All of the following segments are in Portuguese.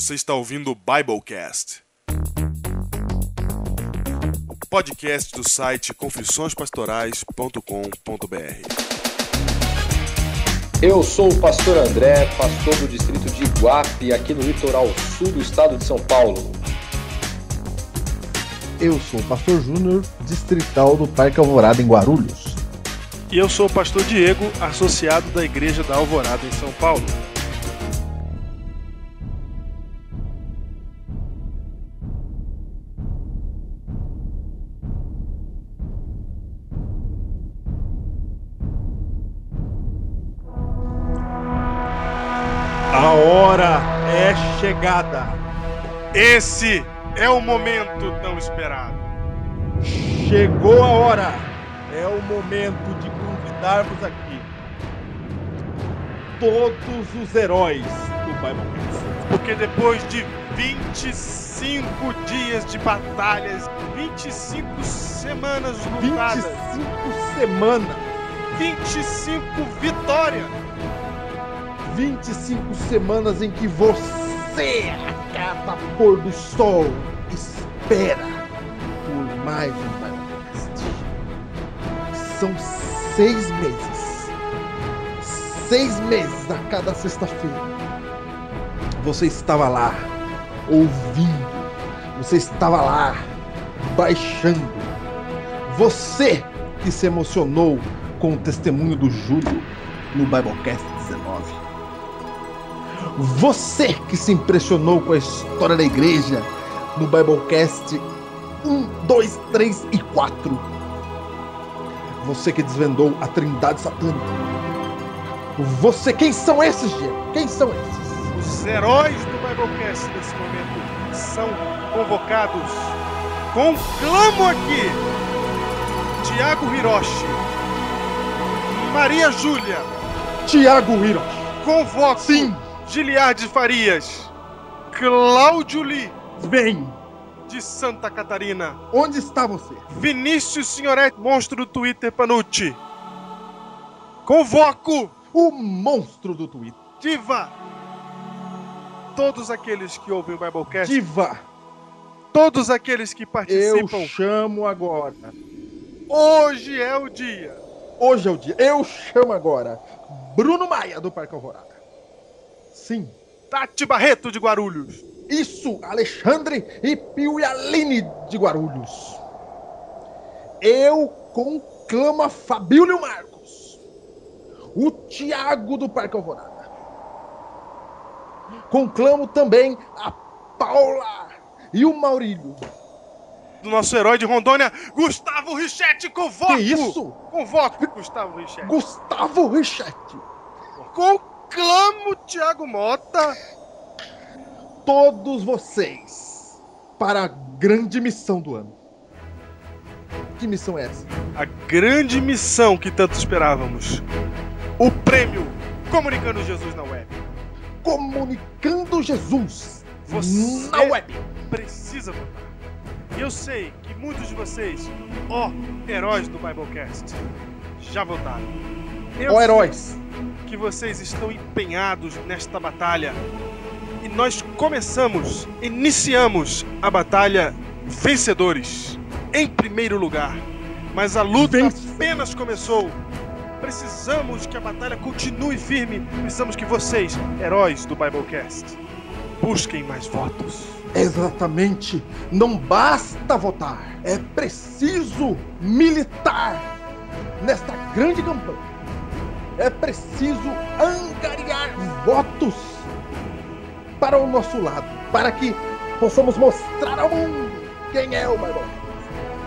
Você está ouvindo o Biblecast. O podcast do site confissõespastorais.com.br. Eu sou o pastor André, pastor do distrito de Iguape, aqui no litoral sul do estado de São Paulo. Eu sou o pastor Júnior, distrital do Parque Alvorada em Guarulhos. E eu sou o pastor Diego, associado da Igreja da Alvorada em São Paulo. Chegada. Esse é o momento tão esperado. Chegou a hora. É o momento de convidarmos aqui todos os heróis do Biblecast. Porque depois de 25 dias de batalhas, 25 semanas lutadas, 25 semanas, 25 vitórias, 25 semanas em que você, a cada pôr do sol, espera por mais um Biblecast. São seis meses. Seis meses a cada sexta-feira. Você estava lá, ouvindo. Você estava lá, baixando. Você que se emocionou com o testemunho do Júlio no Biblecast 19. Você que se impressionou com a história da igreja no Biblecast 1, 2, 3 e 4. Você que desvendou a trindade satânica. Você, quem são esses, Diego? Quem são esses? Os heróis do Biblecast nesse momento são convocados. Conclamo aqui Tiago Hiroshi, Maria Júlia, Tiago Hiroshi. Convoco Sim. Giliardi Farias, Cláudio Lee. Vem. De Santa Catarina. Onde está você? Vinícius Senhorete, monstro do Twitter Panucci. Convoco o monstro do Twitter. Diva. Todos aqueles que ouvem o Biblecast. Diva. Todos aqueles que participam. Eu chamo agora. Hoje é o dia. Hoje é o dia. Eu chamo agora Bruno Maia do Parque Alvorada. Sim. Tati Barreto de Guarulhos. Isso, Alexandre e Pio e Aline de Guarulhos. Eu conclamo a Fabílio Marcos. O Tiago do Parque Alvorada. Conclamo também a Paula e o Maurílio. Do nosso herói de Rondônia, Gustavo Richetti, convoco! Que isso? Convoco Gustavo Richetti. Gustavo Richetti. Conclamo Tiago Mota. Todos vocês para a grande missão do ano. Que missão é essa? A grande missão que tanto esperávamos. O prêmio Comunicando Jesus na Web. Comunicando Jesus Você na web. Precisa votar. Eu sei que muitos de vocês, ó heróis do Biblecast, já votaram. Eu ó heróis! Que vocês estão empenhados nesta batalha. E nós começamos, iniciamos a batalha vencedores, em primeiro lugar. Mas a luta apenas começou. Precisamos que a batalha continue firme. Precisamos que vocês, heróis do Biblecast, busquem mais votos. Exatamente. Não basta votar. É preciso militar nesta grande campanha. É preciso angariar votos para o nosso lado, para que possamos mostrar ao mundo quem é o Biblecast.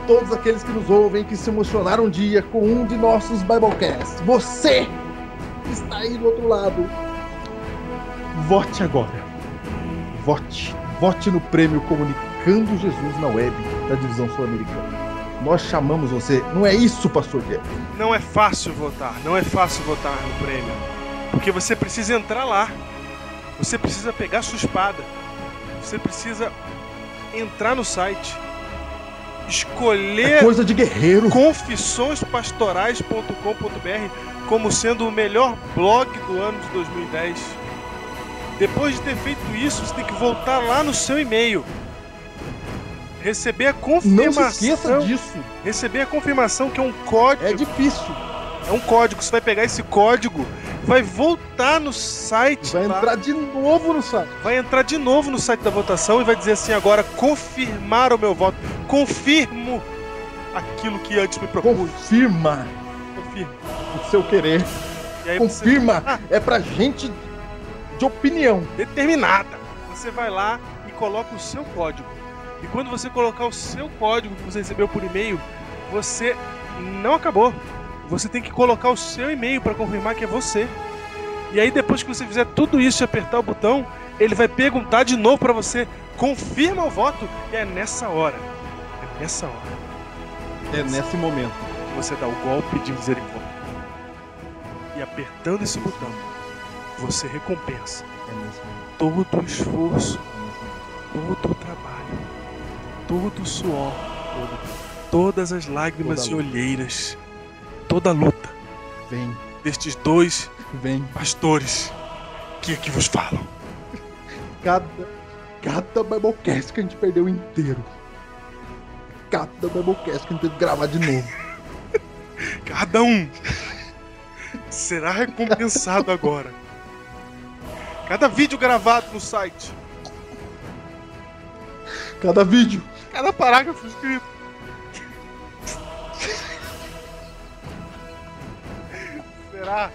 Todos aqueles que nos ouvem, que se emocionaram um dia com um de nossos Biblecasts. Você que está aí do outro lado, vote agora. Vote. Vote no prêmio Comunicando Jesus na Web da Divisão Sul-Americana. Nós chamamos você. Não é isso, pastor Diego? Não é fácil votar. Não é fácil votar no prêmio. Porque você precisa entrar lá. Você precisa pegar sua espada. Você precisa entrar no site. Escolher É coisa de guerreiro. confissõespastorais.com.br como sendo o melhor blog do ano de 2010. Depois de ter feito isso, você tem que voltar lá no seu e-mail. Receber a confirmação. Não se esqueça disso. Receber a confirmação que é um código. É difícil. É um código. Você vai pegar esse código, vai voltar no site. Vai lá, entrar de novo no site. Vai entrar de novo no site da votação e vai dizer assim agora confirmar o meu voto. Confirmo aquilo que antes me propus. Confirma Confirmo. o seu querer. Confirma. Você... Ah, É pra gente de opinião. determinada. Você vai lá e coloca o seu código. E quando você colocar o seu código que você recebeu por e-mail, você não acabou. Você tem que colocar o seu e-mail para confirmar que é você. E aí depois que você fizer tudo isso e apertar o botão, ele vai perguntar de novo para você: confirma o voto? E é nessa hora. É nessa hora É nesse momento. que você dá o golpe de misericórdia. E apertando esse botão, você recompensa É todo o esforço É todo o trabalho, todo o suor, todas as lágrimas Toda e olheiras, toda a luta Vem, destes dois vem. pastores que aqui vos falam. Cada, cada Biblecast que a gente perdeu inteiro. Cada Biblecast que a gente teve que gravar de novo. Cada um será recompensado agora. Cada vídeo gravado no site, Cada vídeo. Cada parágrafo escrito. Será,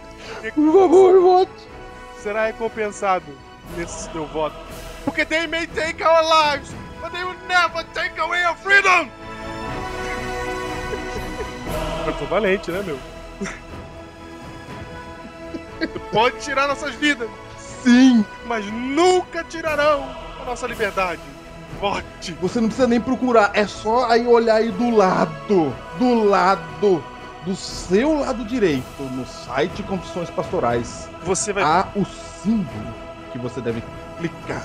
Por favor, vote. será recompensado nesse seu voto. Porque they may take our lives, but they will never take away our freedom! Eu tô valente, né, meu? Pode tirar nossas vidas, Sim. mas nunca tirarão a nossa liberdade. Vote! Você não precisa nem procurar. É só aí olhar aí do lado. Do lado. Do seu lado direito. No site Confissões Pastorais. Você vai. Há o símbolo que você deve clicar.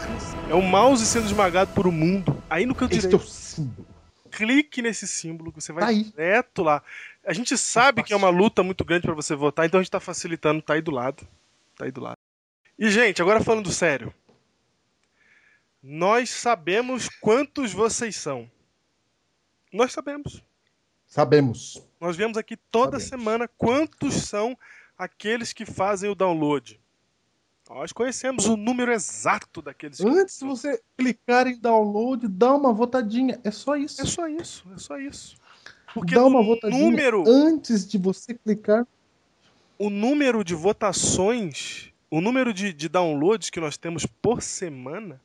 É o mouse sendo esmagado por um mundo. Aí no canto Este é direito. o símbolo. clique nesse símbolo que você vai Tá direto lá. A gente sabe que é uma luta muito grande pra você votar, então a gente tá facilitando, tá aí do lado. Tá aí do lado. E, gente, agora falando sério. Nós sabemos quantos vocês são. Nós sabemos. Sabemos. Nós vemos aqui toda Sabemos. semana quantos são aqueles que fazem o download. Nós conhecemos o número exato daqueles que Antes de você clicar em download, dá uma votadinha. É só isso. É só isso, é só isso. Porque dá uma votadinha número antes de você clicar. o número de votações, o número de, de downloads que nós temos por semana,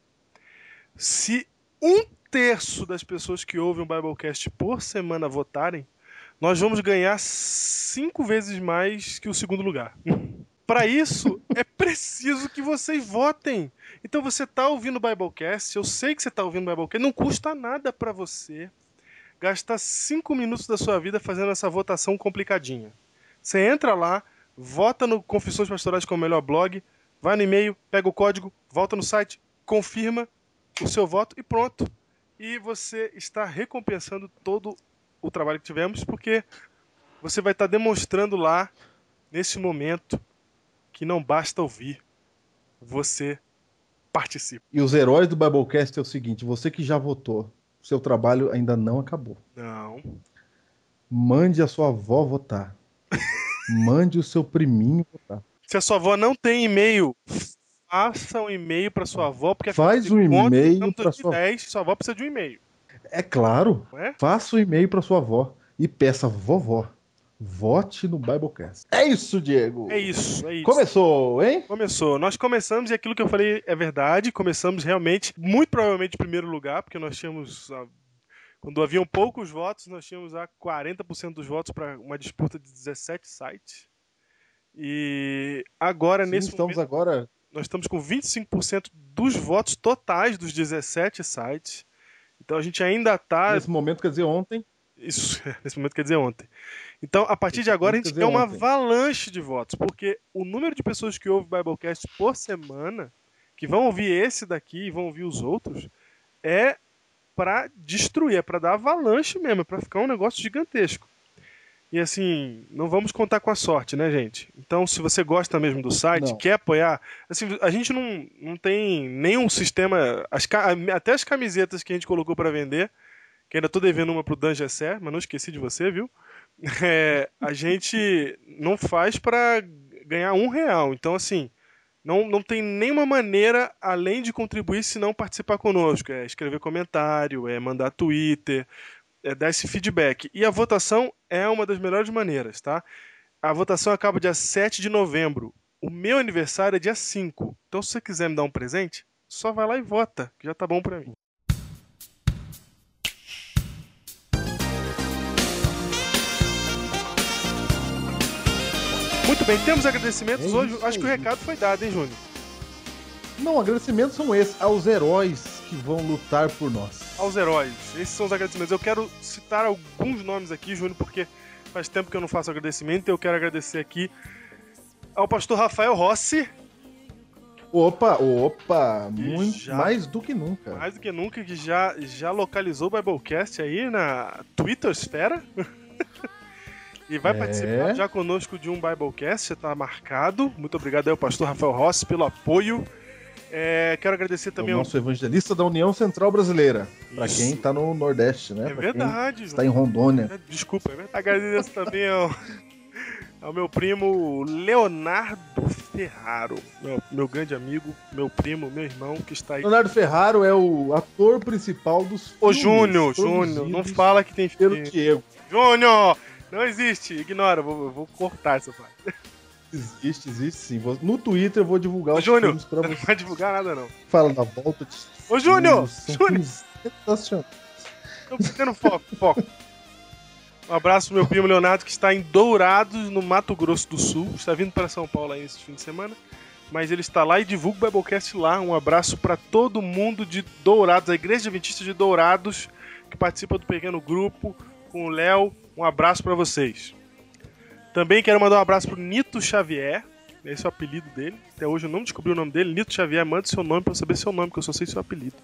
se um terço das pessoas que ouvem o Biblecast por semana votarem, nós vamos ganhar cinco vezes mais que o segundo lugar. Para isso, é preciso que vocês votem. Então você está ouvindo o Biblecast, eu sei que você está ouvindo o Biblecast, não custa nada para você gastar cinco minutos da sua vida fazendo essa votação complicadinha. Você entra lá, vota no Confissões Pastorais como melhor blog, vai no e-mail, pega o código, volta no site, confirma o seu voto e pronto. E você está recompensando todo o trabalho que tivemos, porque você vai estar demonstrando lá, nesse momento, que não basta ouvir, você participa. E os heróis do Biblecast é o seguinte: você que já votou, seu trabalho ainda não acabou. Não. Mande a sua avó votar. Mande o seu priminho votar. Se a sua avó não tem e-mail, faça um e-mail para sua avó, porque Faz um e-mail estamos em pra sua- 2010, sua avó precisa de um e-mail, É claro, é? faça o e-mail para sua avó e peça, vovó, vote no Biblecast. É isso, Diego. É isso, é isso. Começou, hein? Começou. Nós começamos, e aquilo que eu falei é verdade. Começamos realmente, muito provavelmente, em primeiro lugar, porque nós tínhamos. ah, Quando haviam poucos votos, nós tínhamos a 40% dos votos para uma disputa de 17 sites. E agora, Sim, nesse estamos momento, agora. Nós estamos com 25% dos votos totais dos 17 sites. Então a gente ainda está. Nesse momento, quer dizer, ontem. Isso, nesse momento quer dizer ontem. Então, a partir de agora, a gente tem uma ontem. avalanche de votos, porque o número de pessoas que ouvem o Biblecast por semana, que vão ouvir esse daqui e vão ouvir os outros, é para destruir, é para dar avalanche mesmo, é para ficar um negócio gigantesco. E assim, não vamos contar com a sorte, né, gente? Então, se você gosta mesmo do site, Não. quer apoiar, assim, a gente não, não tem nenhum sistema. As, até as camisetas que a gente colocou para vender, que ainda tô devendo uma pro Dan Gessé, mas não esqueci de você, viu? É, a gente não faz para ganhar um real. Então, assim, não, não tem nenhuma maneira além de contribuir se não participar conosco. É escrever comentário, é mandar Twitter, é dar esse feedback. E a votação é uma das melhores maneiras, tá? A votação acaba dia 7 de novembro. O meu aniversário é dia 5. Então, se você quiser me dar um presente, só vai lá e vota, que já tá bom pra mim. Muito bem, temos agradecimentos É hoje. Acho que o recado foi dado, hein, Júnior? Não, agradecimentos são esses, aos heróis que vão lutar por nós. aos heróis. Esses são os agradecimentos. Eu quero citar alguns nomes aqui, Júnior, porque faz tempo que eu não faço agradecimento. Eu quero agradecer aqui ao pastor Rafael Rossi, Opa, opa, muito já- mais do que nunca. mais do que nunca, que já, já localizou o Biblecast aí na Twittersfera. e vai É. participar já conosco de um Biblecast, já está marcado. Muito obrigado aí ao pastor Rafael Rossi pelo apoio. É, quero agradecer o também ao... nosso evangelista da União Central Brasileira. Pra Isso. quem tá no Nordeste, né? É Pra verdade, está em Rondônia. É, Desculpa, é verdade. Agradeço também ao, ao meu primo Leonardo Ferraro, meu, meu grande amigo, meu primo, meu irmão, que está aí. Leonardo Ferraro é o ator principal dos Ô, Júnior, Júnior, não fala que tem pelo filho. Diego. Júnior! Não existe, ignora, vou, eu vou cortar essa parte. Existe, existe sim. No Twitter eu vou divulgar Ô, os Júnior, filmes pra Não você. vai divulgar nada, não. Fala da volta de Ô, Júnior! Júnior! filmes sensacionais. Tô perdendo foco, foco. Um abraço pro meu primo Leonardo, que está em Dourados, no Mato Grosso do Sul. Está vindo para São Paulo aí esse fim de semana. Mas ele está lá e divulga o Biblecast lá. Um abraço para todo mundo de Dourados, a Igreja Adventista de Dourados, que participa do pequeno grupo, com o Léo. Um abraço para vocês. Também quero mandar um abraço pro Nito Xavier. Esse é o apelido dele. Até hoje eu não descobri o nome dele. Nito Xavier, manda seu nome para eu saber seu nome, que eu só sei seu apelido.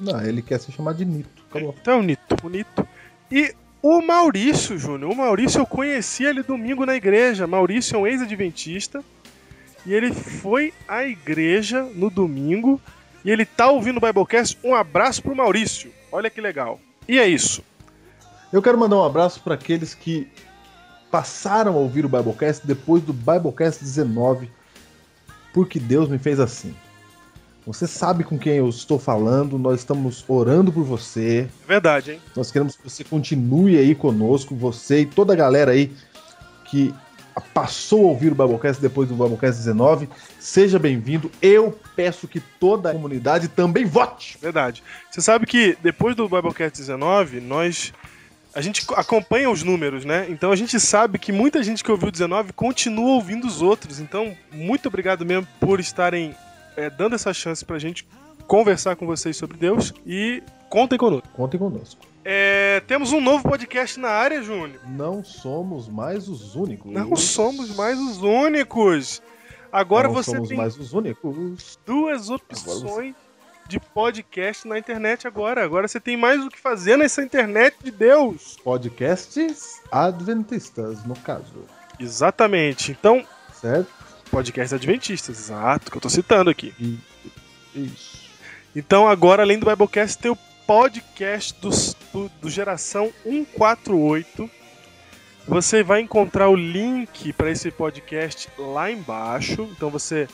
Não, ele quer se chamar de Nito. Acabou. Então, Nito, o Nito. E o Maurício, Júnior. O Maurício eu conheci ele domingo na igreja. Maurício é um ex-adventista. E ele foi à igreja no domingo. E ele tá ouvindo o Biblecast. Um abraço pro Maurício. Olha que legal. E é isso. Eu quero mandar um abraço para aqueles que passaram a ouvir o Biblecast depois do Biblecast 19, porque Deus me fez assim. Você sabe com quem eu estou falando, nós estamos orando por você, É verdade, hein? nós queremos que você continue aí conosco, você e toda a galera aí que passou a ouvir o Biblecast depois do Biblecast 19, seja bem-vindo. Eu peço que toda a comunidade também vote. Verdade. Você sabe que depois do Biblecast 19, nós. A gente acompanha os números, né? Então a gente sabe que muita gente que ouviu o 19 continua ouvindo os outros. Então, muito obrigado mesmo por estarem é, dando essa chance pra gente conversar com vocês sobre Deus e contem conosco. Contem conosco. É, temos um novo podcast na área, Júnior. Não somos mais os únicos. Não somos mais os únicos. Agora Não você somos tem mais os únicos. duas opções de podcast na internet agora. Agora você tem mais o que fazer nessa internet de Deus. Podcasts adventistas, no caso. Exatamente. Então, Certo? podcast adventistas, exato, que eu tô citando aqui. Isso. Então, agora, além do Biblecast, tem o podcast dos- do, do Geração 148. Você vai encontrar o link para esse podcast lá embaixo. Então você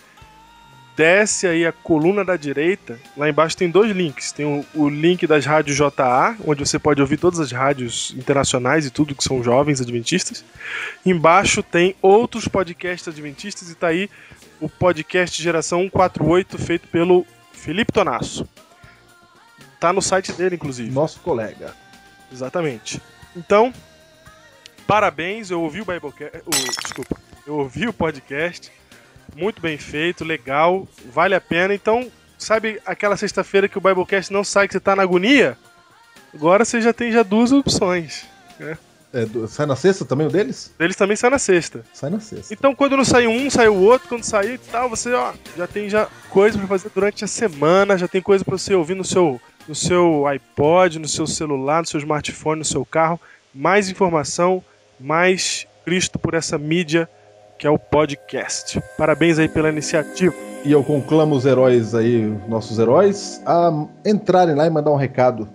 desce aí a coluna da direita. Lá embaixo tem dois links. Tem o, o link das rádios JA, onde você pode ouvir todas as rádios internacionais e tudo que são jovens adventistas. Embaixo tem outros podcasts adventistas e tá aí o podcast Geração 148 feito pelo Felipe Tonasso. Tá no site dele, inclusive. Nosso colega. Exatamente. Então, parabéns, eu ouvi o Biblecast. O, desculpa, eu ouvi o podcast. Muito bem feito, legal, vale a pena. Então, sabe aquela sexta-feira que o Biblecast não sai, que você tá na agonia? Agora você já tem já duas opções. É, do- sai na sexta também o deles? Eles também saem na sexta. Sai na sexta. Então, quando não sai um, sai o outro. Quando sair e tal, você ó, já tem já coisa pra fazer durante a semana, já tem coisa pra você ouvir no seu, no seu iPod, no seu celular, no seu smartphone, no seu carro. Mais informação mais Cristo por essa mídia que é o podcast. Parabéns aí pela iniciativa. E eu conclamo os heróis aí, nossos heróis, a entrarem lá e mandar um recado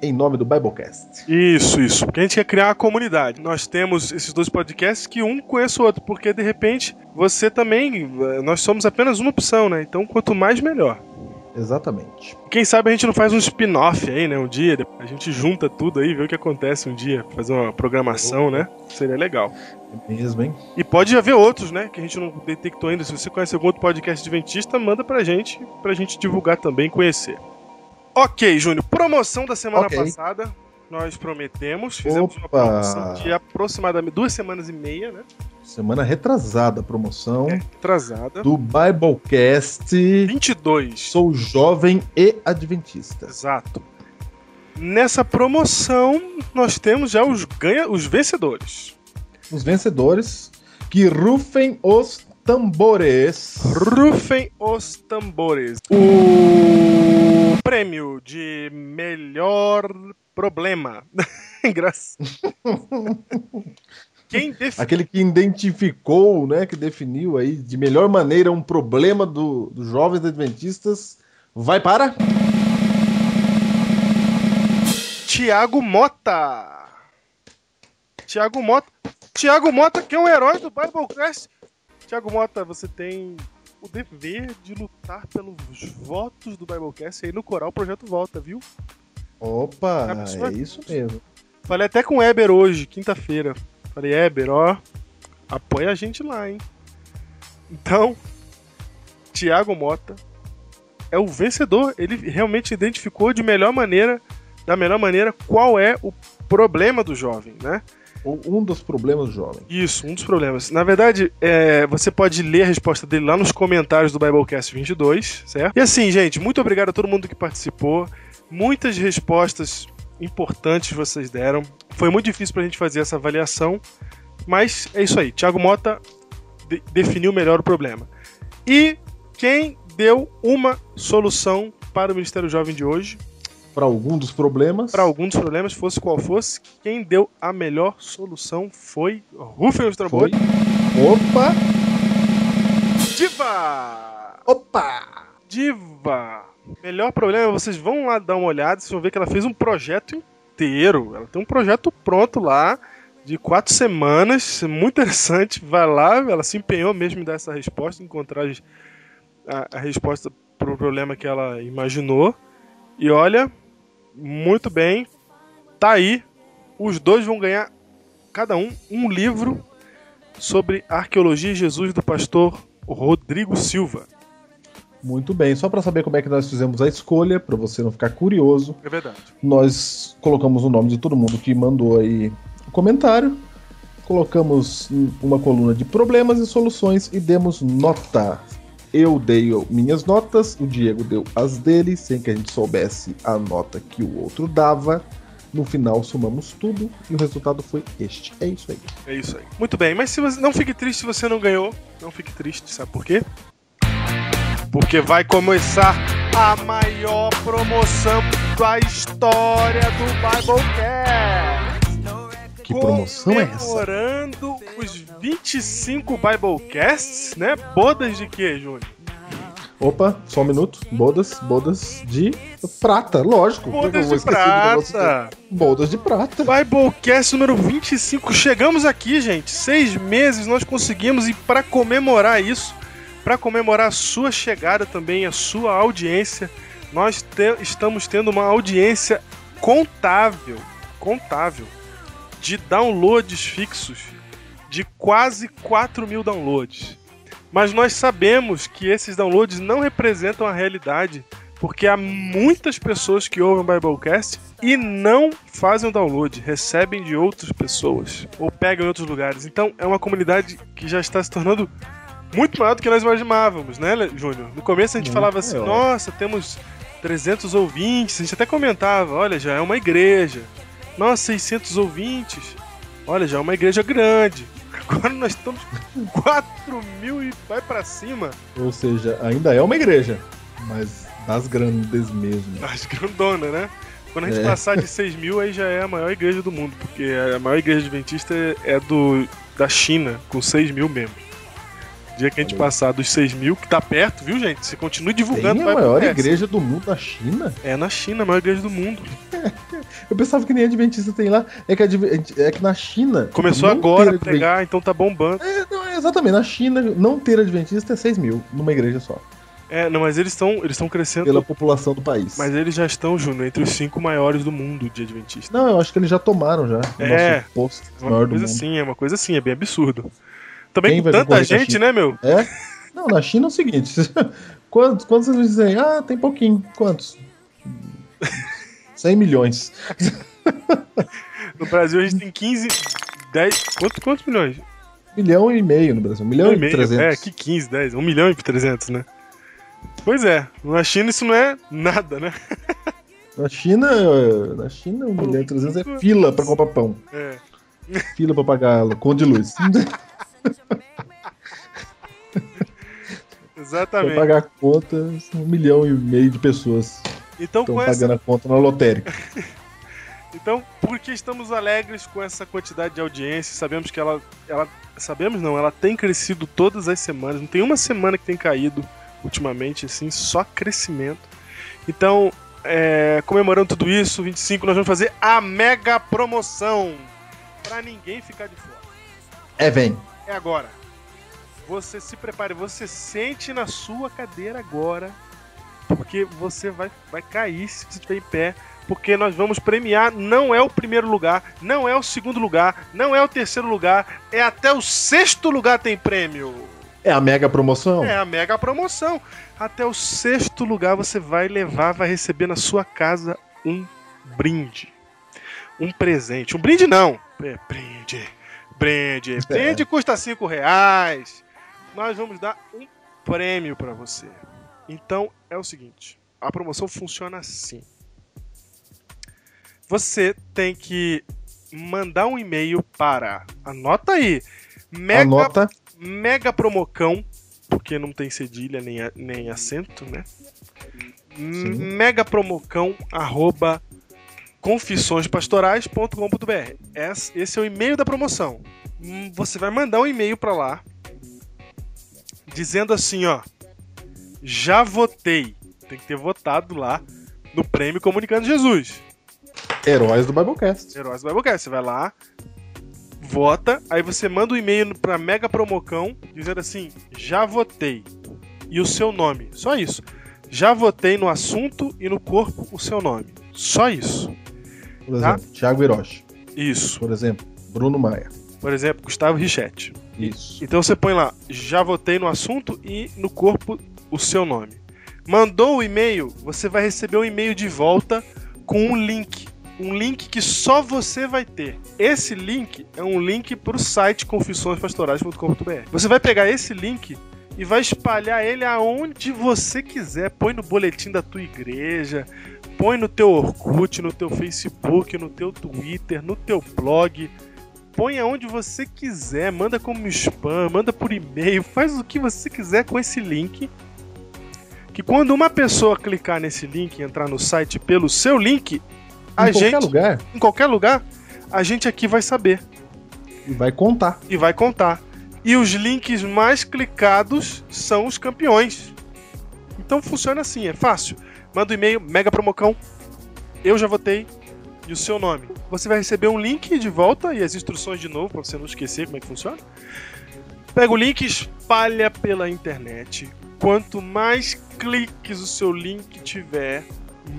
em nome do Biblecast. Isso, isso. Porque a gente quer criar uma comunidade. Nós temos esses dois podcasts que um conhece o outro, porque de repente você também. Nós somos apenas uma opção, né? Então quanto mais, melhor. Exatamente. Quem sabe a gente não faz um spin-off aí, né? Um dia, a gente junta tudo aí, vê o que acontece um dia, fazer uma programação, né? Seria legal. É mesmo, hein? E pode haver outros, né? Que a gente não detectou ainda. Se você conhece algum outro podcast adventista, manda pra gente, pra gente divulgar também, conhecer. Ok, Júnior. Promoção da semana okay. passada. Nós prometemos. Fizemos Opa. uma promoção de aproximadamente duas semanas e meia, né? Semana retrasada a promoção. É, retrasada. Do Biblecast 22. Sou jovem e adventista. Exato. Nessa promoção, nós temos já os, ganha, os vencedores. Os vencedores que rufem os tambores. Rufem os tambores. O prêmio de melhor problema. Engraçado. Quem def... Aquele que identificou, né, que definiu aí de melhor maneira um problema do, dos jovens adventistas, vai para. Tiago Mota. Tiago Mota. Tiago Mota, que é um herói do Biblecast Tiago Mota, você tem o dever de lutar pelos votos do Biblecast aí no Coral Projeto Volta, viu? Opa, é isso mesmo. Falei até com o Eber hoje, quinta-feira. Falei, Eber, ó, apoia a gente lá, hein? Então, Tiago Mota é o vencedor. Ele realmente identificou de melhor maneira, da melhor maneira, qual é o problema do jovem, né? Um dos problemas jovem. Isso, um dos problemas. Na verdade, é, você pode ler a resposta dele lá nos comentários do Biblecast 22, certo? E assim, gente, muito obrigado a todo mundo que participou. Muitas respostas importantes vocês deram. Foi muito difícil pra gente fazer essa avaliação, mas é isso aí. Thiago Mota de definiu melhor o problema. E quem deu uma solução para o Ministério Jovem de hoje para algum dos problemas. Para algum dos problemas, fosse qual fosse, quem deu a melhor solução foi Rufem os tambores. Opa! Diva! Opa! Diva! Melhor problema, vocês vão lá dar uma olhada, vocês vão ver que ela fez um projeto inteiro. Ela tem um projeto pronto lá, de quatro semanas, muito interessante. Vai lá, ela se empenhou mesmo em dar essa resposta, encontrar a, a resposta para o problema que ela imaginou. E olha, muito bem. Tá aí. Os dois vão ganhar, cada um, um livro sobre arqueologia e Jesus do pastor Rodrigo Silva. Muito bem, só para saber como é que nós fizemos a escolha, para você não ficar curioso. É verdade. Nós colocamos o nome de todo mundo que mandou aí o comentário, colocamos uma coluna de problemas e soluções e demos nota. Eu dei minhas notas, o Diego deu as dele, sem que a gente soubesse a nota que o outro dava. No final somamos tudo e o resultado foi este. É isso aí. É isso aí. Muito bem, mas se você não fique triste se você não ganhou, não fique triste, sabe por quê? Porque vai começar a maior promoção da história do Biblecast. Que promoção é essa? Comemorando os 25 Biblecasts, né? Bodas de quê, Júnior? Opa, só um minuto. Bodas, bodas de prata, lógico. Bodas de prata. Bodas de prata. Biblecast número 25. Chegamos aqui, gente. Seis meses nós conseguimos e para comemorar isso, para comemorar a sua chegada também, a sua audiência, nós te estamos tendo uma audiência contável, contável de downloads fixos de quase 4 mil downloads. Mas nós sabemos que esses downloads não representam a realidade, porque há muitas pessoas que ouvem o Biblecast e não fazem o download, recebem de outras pessoas ou pegam em outros lugares. Então é uma comunidade que já está se tornando muito maior do que nós imaginávamos, né, Júnior? No começo a gente muito falava assim: nossa, temos 300 ouvintes, a gente até comentava: olha, já é uma igreja. Nossa, 600 ouvintes. Olha, já é uma igreja grande. Agora nós estamos com 4 mil e vai para cima. Ou seja, ainda é uma igreja, mas das grandes mesmo. Das grandonas, né? Quando a gente é. passar de 6 mil, aí já é a maior igreja do mundo, porque a maior igreja adventista é do, da China, com 6 mil membros. Dia que a gente passar dos 6 mil, que tá perto, viu, gente? Você continue divulgando. Tem a maior igreja do mundo na China? É na China, a maior igreja do mundo. Eu pensava que nem Adventista tem lá. É que, é que na China. Começou agora a pegar, então tá bombando. É, não, é exatamente. Na China, não ter Adventista é 6 mil numa igreja só. É, não, mas eles estão eles estão crescendo. Pela população do país. Mas eles já estão, Júnior, entre os cinco maiores do mundo de Adventistas. Não, eu acho que eles já tomaram já. É, posto é uma coisa assim, é uma coisa assim, é bem absurdo. Também Quem com tanta gente, né, meu? É? Não, na China é o seguinte: quantos, quantos vocês dizem? Ah, tem pouquinho. Quantos? 100 milhões. No Brasil a gente tem 15. 10. Quantos, quantos milhões? milhão e meio no Brasil. milhão, milhão e, e 300. É, que 15, 10. 1 milhão e 300, né? Pois é, na China isso não é nada, né? Na China, na China, 1 milhão e 300 é fila pra comprar pão. É. Fila pra pagar conta de luz. Exatamente. Pra pagar a conta, um milhão e meio de pessoas então, estão pagando essa... a conta na lotérica. então, por que estamos alegres com essa quantidade de audiência? Sabemos que ela, ela. Sabemos não, ela tem crescido todas as semanas. Não tem uma semana que tem caído ultimamente, assim, só crescimento. Então, é, comemorando tudo isso, 25, nós vamos fazer a mega promoção. Pra ninguém ficar de fora. É, vem. É agora. Você se prepare, você sente na sua cadeira agora, porque você vai, vai cair se você estiver em pé, porque nós vamos premiar, não é o primeiro lugar, não é o segundo lugar, não é o terceiro lugar, é até o sexto lugar tem prêmio. É a mega promoção? É a mega promoção. Até o sexto lugar você vai levar, vai receber na sua casa um brinde. Um presente. Um brinde não. É, brinde. Brinde. É. Brinde custa cinco reais nós vamos dar um prêmio para você. Então é o seguinte: a promoção funciona assim. Você tem que mandar um e-mail para. Anota aí. Mega, Anota. Mega Promocão, porque não tem cedilha nem, nem acento, né? Sim. Mega Promocão, arroba confissõespastorais.com.br. Esse é o e-mail da promoção. Hum, você vai mandar um e-mail para lá dizendo assim, ó, já votei. Tem que ter votado lá no prêmio Comunicando Jesus. Heróis do Biblecast. Heróis do Biblecast. Você vai lá, vota, aí você manda um e-mail para Mega Promocão dizendo assim: já votei. E o seu nome. Só isso. Já votei no assunto e no corpo o seu nome. Só isso. Por tá? exemplo, tá? Thiago Hiroshi. Isso. Por exemplo, Bruno Maia. Por exemplo, Gustavo Richetti. Isso. Então você põe lá, já votei no assunto e no corpo o seu nome. Mandou o e-mail, você vai receber um e-mail de volta com um link. Um link que só você vai ter. Esse link é um link para o site confissõespastorais.com.br. Você vai pegar esse link e vai espalhar ele aonde você quiser. Põe no boletim da tua igreja, põe no teu Orkut, no teu Facebook, no teu Twitter, no teu blog põe aonde você quiser, manda como spam, manda por e-mail, faz o que você quiser com esse link. Que quando uma pessoa clicar nesse link e entrar no site pelo seu link, a em gente. Qualquer lugar. Em qualquer lugar, a gente aqui vai saber. E vai contar. E vai contar. E os links mais clicados são os campeões. Então funciona assim, é fácil. Manda um e-mail, mega promocão. Eu já votei, e o seu nome. Você vai receber um link de volta e as instruções de novo para você não esquecer como é que funciona. Pega o link, espalha pela internet. Quanto mais cliques o seu link tiver,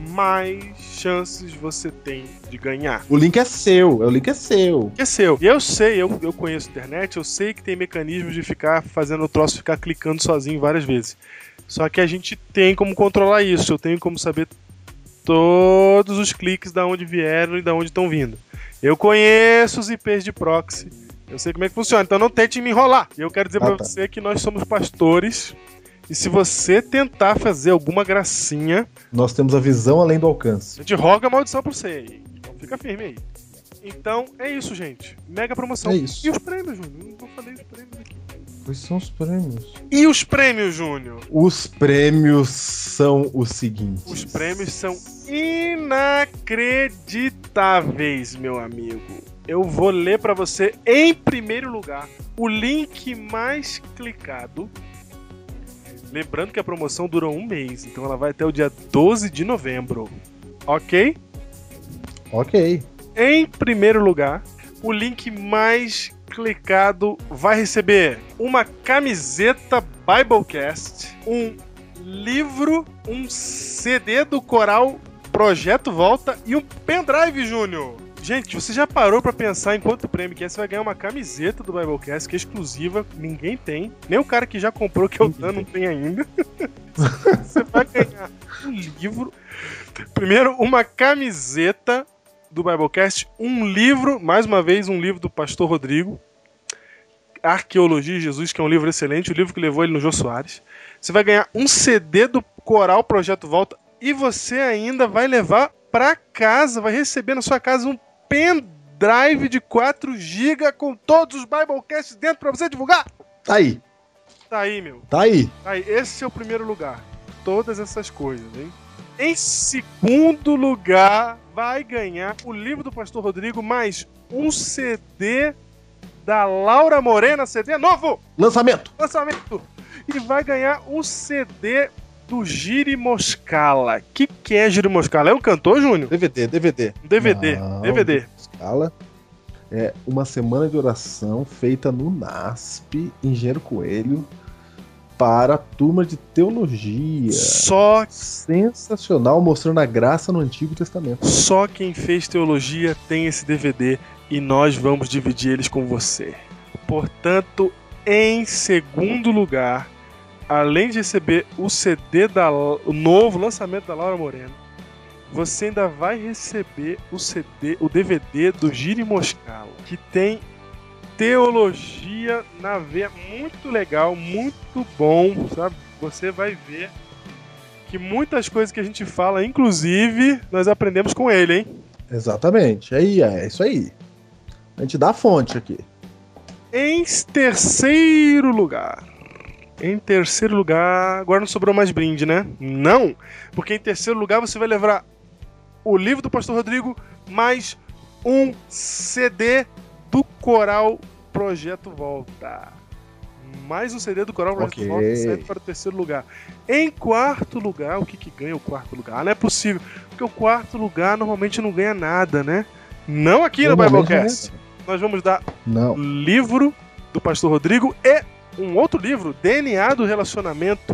mais chances você tem de ganhar. O link é seu, o link é seu. É seu. E eu sei, eu, eu conheço a internet, eu sei que tem mecanismos de ficar fazendo o troço ficar clicando sozinho várias vezes. Só que a gente tem como controlar isso, eu tenho como saber todos os cliques da onde vieram e da onde estão vindo. Eu conheço os IPs de proxy. Eu sei como é que funciona, então não tente me enrolar. Eu quero dizer ah, para tá. você que nós somos pastores. E se você tentar fazer alguma gracinha. Nós temos a visão além do alcance. A gente roga a maldição pra você aí. Então fica firme aí. Então é isso, gente. Mega promoção. É isso. E os prêmios, Júnior? Não falei os prêmios aqui. Quais são os prêmios? E os prêmios, Júnior? Os prêmios são os seguintes. Os prêmios são inacreditáveis, meu amigo. Eu vou ler para você em primeiro lugar o link mais clicado. Lembrando que a promoção dura um mês, então ela vai até o dia 12 de novembro. Ok? Ok. Em primeiro lugar, o link mais clicado vai receber uma camiseta Biblecast, um livro, um CD do coral Projeto Volta e um pendrive, Júnior. Gente, você já parou para pensar em quanto prêmio que é? Você vai ganhar uma camiseta do Biblecast que é exclusiva, ninguém tem. Nem o cara que já comprou, que é o Dan, não tem ainda. você vai ganhar um livro. Primeiro, uma camiseta do Biblecast, um livro, mais uma vez, um livro do Pastor Rodrigo, Arqueologia de Jesus, que é um livro excelente, o livro que levou ele no Jô Soares. Você vai ganhar um CD do Coral Projeto Volta e você ainda vai levar para casa, vai receber na sua casa um pendrive de 4 GB com todos os Biblecasts dentro para você divulgar. Tá aí. Tá aí, meu. Tá aí. Tá aí. Esse é o primeiro lugar. Todas essas coisas, hein? Em segundo lugar, vai ganhar o livro do Pastor Rodrigo mais um CD da Laura Morena, CD novo! Lançamento! Lançamento! E vai ganhar um CD do Giri Moscala. Que que é Giri Moscala? É um cantor, Júnior? DVD, DVD. DVD, Não, DVD. Moscala é uma semana de oração feita no NASP, Engenheiro Coelho, para a turma de teologia. Só, Sensacional, mostrando a graça no Antigo Testamento. só quem fez teologia tem esse DVD e nós vamos dividir eles com você. Portanto, em segundo lugar, além de receber o CD da o novo lançamento da Laura Moreno, você ainda vai receber o CD, o DVD do Giri Moscala, que tem teologia na veia muito legal, muito bom, sabe? Você vai ver que muitas coisas que a gente fala, inclusive, nós aprendemos com ele, hein? Exatamente. Aí, é isso aí. A gente dá a fonte aqui. Em terceiro lugar. Em terceiro lugar. Agora não sobrou mais brinde, né? Não! Porque em terceiro lugar você vai levar o livro do Pastor Rodrigo mais um CD do Coral Projeto Volta. Mais um CD do Coral Projeto Ok. Volta serve para o terceiro lugar. Em quarto lugar, o que, que ganha o quarto lugar? Não é possível. Porque o quarto lugar normalmente não ganha nada, né? Não aqui no Biblecast. Nós vamos dar Não. livro do Pastor Rodrigo e um outro livro, DNA do Relacionamento.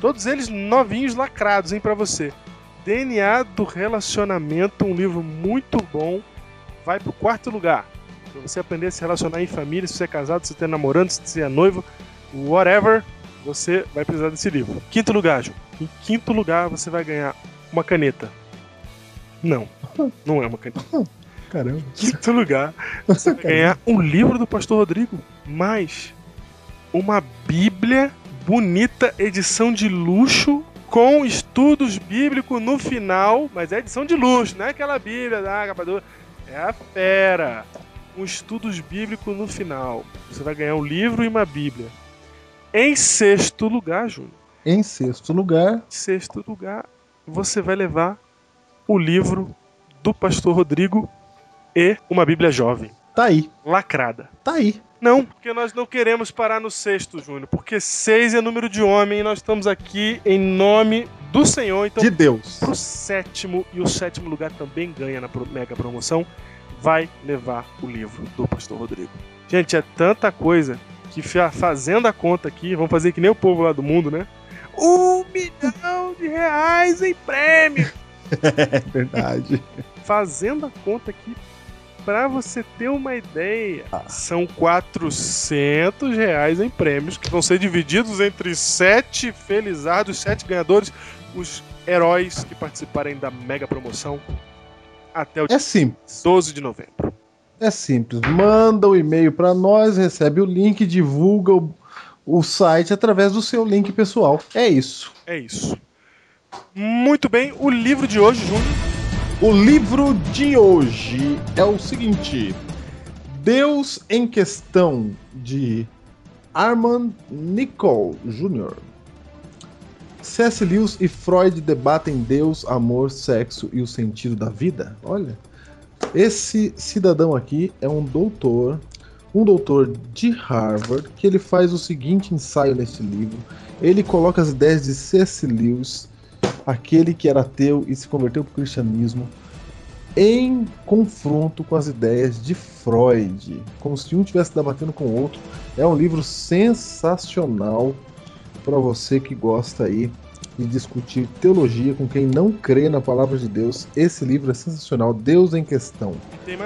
Todos eles novinhos, lacrados, hein, pra você. DNA do Relacionamento, um livro muito bom. Vai pro quarto lugar. Você aprender a se relacionar em família, se você é casado, se você é namorando, se você é noivo, whatever, você vai precisar desse livro. Quinto lugar, Ju. Em quinto lugar, você vai ganhar uma caneta. Não, não é uma caneta. Caramba. Quinto lugar, você vai ganhar um livro do Pastor Rodrigo, mais uma Bíblia bonita, edição de luxo, com estudos bíblicos no final, mas é edição de luxo, não é aquela Bíblia da capa dura, é a fera. Um estudos bíblicos no final. Você vai ganhar um livro e uma Bíblia. Em sexto lugar, Júnior, Em sexto lugar, em sexto lugar, você vai levar o livro do Pastor Rodrigo e uma Bíblia jovem, tá aí. lacrada. Tá aí. Não, porque nós não queremos parar no sexto, Júnior. Porque seis é número de homem e nós estamos aqui em nome do Senhor. Então, De Deus. pro sétimo, e o sétimo lugar também ganha na mega promoção, vai levar o livro do Pastor Rodrigo. Gente, é tanta coisa que fa- fazendo a conta aqui, vamos fazer que nem o povo lá do mundo, né? Um milhão de reais em prêmio! É verdade. fazendo a conta aqui, pra você ter uma ideia, Ah. são 400 reais em prêmios que vão ser divididos entre sete felizardos, sete ganhadores, os heróis que participarem da mega promoção até o dia É simples. 12 de novembro. É simples. Manda o e-mail pra nós, recebe o link, divulga o, o site através do seu link pessoal. É isso. É isso. Muito bem, o livro de hoje, Júnior, O livro de hoje é o seguinte: Deus em questão de Armand Nicol Jr. C.S. Lewis e Freud debatem Deus, amor, sexo e o sentido da vida? Olha, esse cidadão aqui é um doutor, um doutor de Harvard, que ele faz o seguinte ensaio nesse livro. Ele coloca as ideias de C.S. Lewis, aquele que era ateu e se converteu para o cristianismo, em confronto com as ideias de Freud, como se um estivesse debatendo com o outro. É um livro sensacional para você que gosta aí de discutir teologia com quem não crê na palavra de Deus. Esse livro é sensacional, Deus em Questão.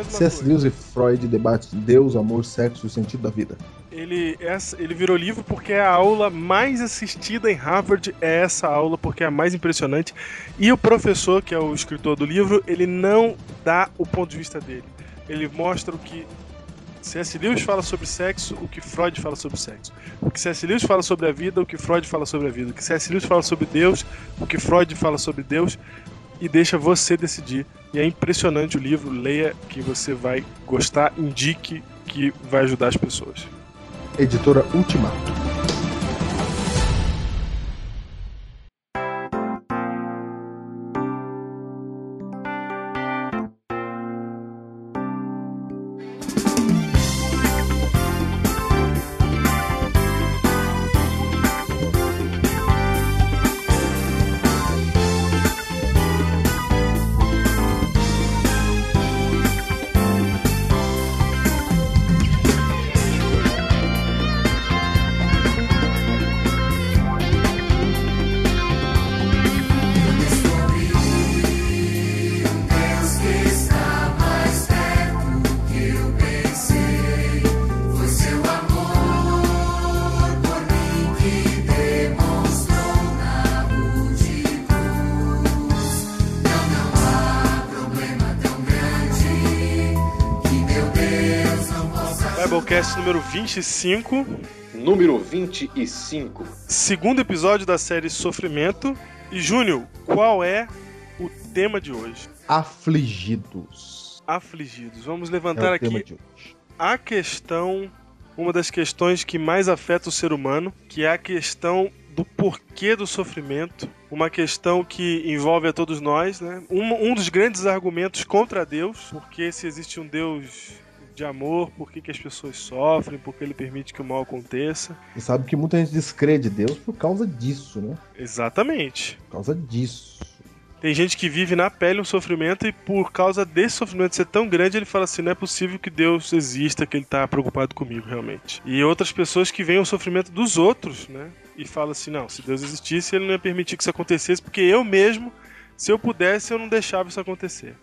C.S. Lewis e Freud debate Deus, amor, sexo e o sentido da vida. Ele, ele virou livro porque a aula mais assistida em Harvard é essa aula, porque é a mais impressionante. E o professor, que é o escritor do livro, ele não dá o ponto de vista dele. Ele mostra o que C.S. Lewis fala sobre sexo, o que Freud fala sobre sexo. O que C.S. Lewis fala sobre a vida, o que Freud fala sobre a vida. O que C.S. Lewis fala sobre Deus, o que Freud fala sobre Deus. E deixa você decidir. E é impressionante o livro. Leia que você vai gostar. Indique que vai ajudar as pessoas. Editora Ultimato. Número 25. Número 25. Segundo episódio da série Sofrimento. E Júnior, qual é o tema de hoje? Afligidos. Afligidos. Vamos levantar é aqui a questão, uma das questões que mais afeta o ser humano, que é a questão do porquê do sofrimento, uma questão que envolve a todos nós, né? Um, um dos grandes argumentos contra Deus, porque se existe um Deus de amor, por que, que as pessoas sofrem, por que ele permite que o mal aconteça. E sabe que muita gente descrê de Deus por causa disso, né? Exatamente. Por causa disso. Tem gente que vive na pele um sofrimento e por causa desse sofrimento ser tão grande, ele fala assim: não é possível que Deus exista, que ele tá preocupado comigo realmente. E outras pessoas que veem o sofrimento dos outros, né? E falam assim: não, se Deus existisse, ele não ia permitir que isso acontecesse, porque eu mesmo, se eu pudesse, eu não deixava isso acontecer.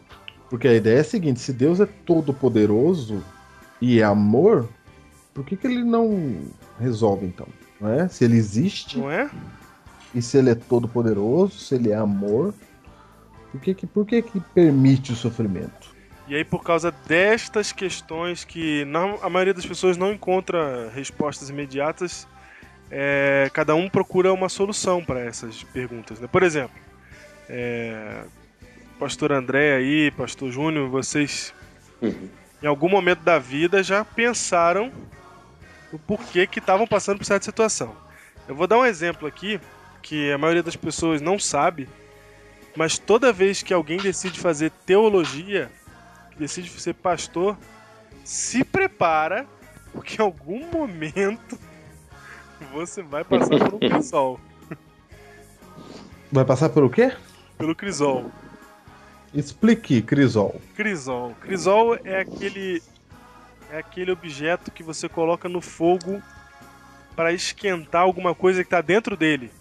Porque a ideia é a seguinte: se Deus é todo poderoso e é amor, por que, que ele não resolve então? Não é? Se ele existe. Não é? E se ele é todo poderoso, se ele é amor, por que, que, por que, que permite o sofrimento? E aí, por causa destas questões que não, a maioria das pessoas não encontra respostas imediatas, é, cada um procura uma solução para essas perguntas. Né? Por exemplo, é, pastor André aí, pastor Júnior, vocês uhum. em algum momento da vida já pensaram o porquê que estavam passando por certa situação. Eu vou dar um exemplo aqui que a maioria das pessoas não sabe, mas toda vez que alguém decide fazer teologia, decide ser pastor, se prepara, porque em algum momento você vai passar por um crisol. Vai passar pelo quê? Pelo crisol. Explique, Crisol. Crisol. Crisol é aquele é aquele objeto que você coloca no fogo para esquentar alguma coisa que está dentro dele.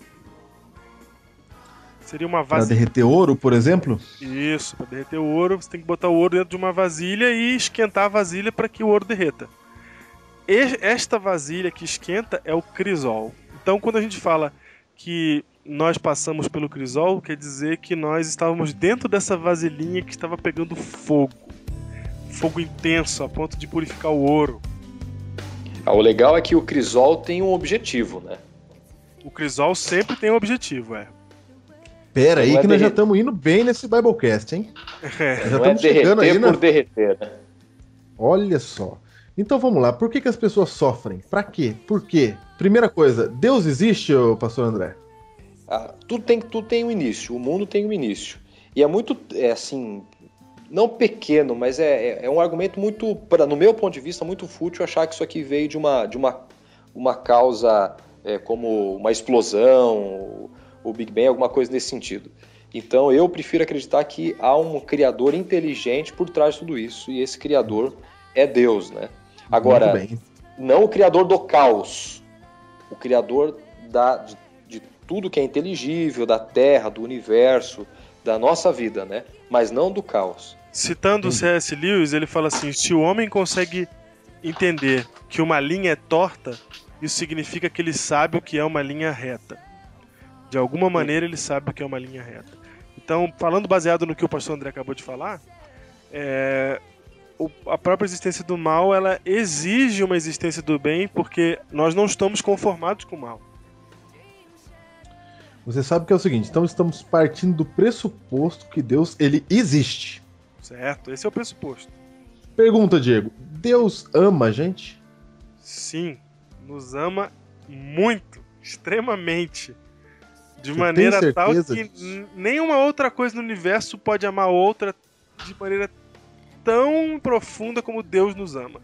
Seria uma vasilha. Para derreter ouro, por exemplo? Isso, para derreter o ouro, você tem que botar o ouro dentro de uma vasilha e esquentar a vasilha para que o ouro derreta. Esta vasilha que esquenta é o crisol. Então, quando a gente fala que nós passamos pelo crisol, quer dizer que nós estávamos dentro dessa vasilhinha que estava pegando fogo. Fogo intenso, a ponto de purificar o ouro. Ah, o legal é que o crisol tem um objetivo, né? O crisol sempre tem um objetivo, é. Pera aí é que nós já estamos indo bem nesse Biblecast, hein? É. Já estamos é chegando aí por na... derreter, né? Olha só. Então vamos lá, por que, que as pessoas sofrem? Para quê? Por quê? Primeira coisa, Deus existe, pastor André? Ah, tudo, tem, tudo tem um início, o mundo tem um início. E é muito, é, assim, não pequeno, mas é, é, é um argumento muito, pra, no meu ponto de vista, muito fútil achar que isso aqui veio de uma, de uma, uma causa é, como uma explosão, o Big Bang, alguma coisa nesse sentido. Então eu prefiro acreditar que há um criador inteligente por trás de tudo isso, e esse criador é Deus, né? Agora, não o criador do caos, o criador da, de, de tudo que é inteligível, da Terra, do universo, da nossa vida, né? Mas não do caos. Citando o C.S. Lewis, ele fala assim: se o homem consegue entender que uma linha é torta, isso significa que ele sabe o que é uma linha reta. De alguma maneira ele sabe o que é uma linha reta. Então, falando baseado no que o pastor André acabou de falar, é, o, a própria existência do mal ela exige uma existência do bem porque nós não estamos conformados com o mal. Você sabe que é o seguinte, então estamos partindo do pressuposto que Deus ele existe. Certo, esse é o pressuposto. Pergunta, Diego, Deus ama a gente? Sim, nos ama muito, extremamente. De Você maneira tal que nenhuma outra coisa no universo pode amar outra de maneira tão profunda como Deus nos ama.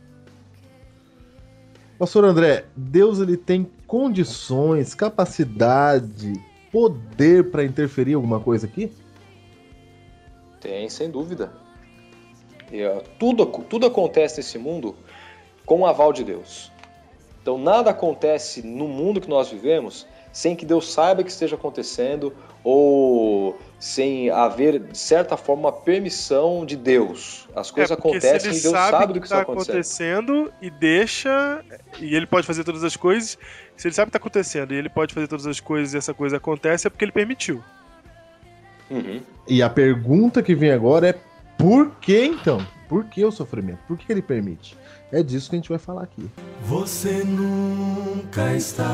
Pastor André, Deus ele tem condições, capacidade, poder para interferir alguma coisa aqui? Tem, sem dúvida. E, tudo, tudo acontece nesse mundo com o aval de Deus. Então nada acontece no mundo que nós vivemos sem que Deus saiba que esteja acontecendo ou sem haver, de certa forma, uma permissão de Deus. As coisas é, acontecem e Deus sabe, sabe do que, está acontecendo. e deixa, e ele pode fazer todas as coisas. Se ele sabe o que está acontecendo e ele pode fazer todas as coisas e essa coisa acontece, é porque ele permitiu. Uhum. E a pergunta que vem agora é: por que então? Por que o sofrimento? Por que ele permite? É disso que a gente vai falar aqui. Você nunca está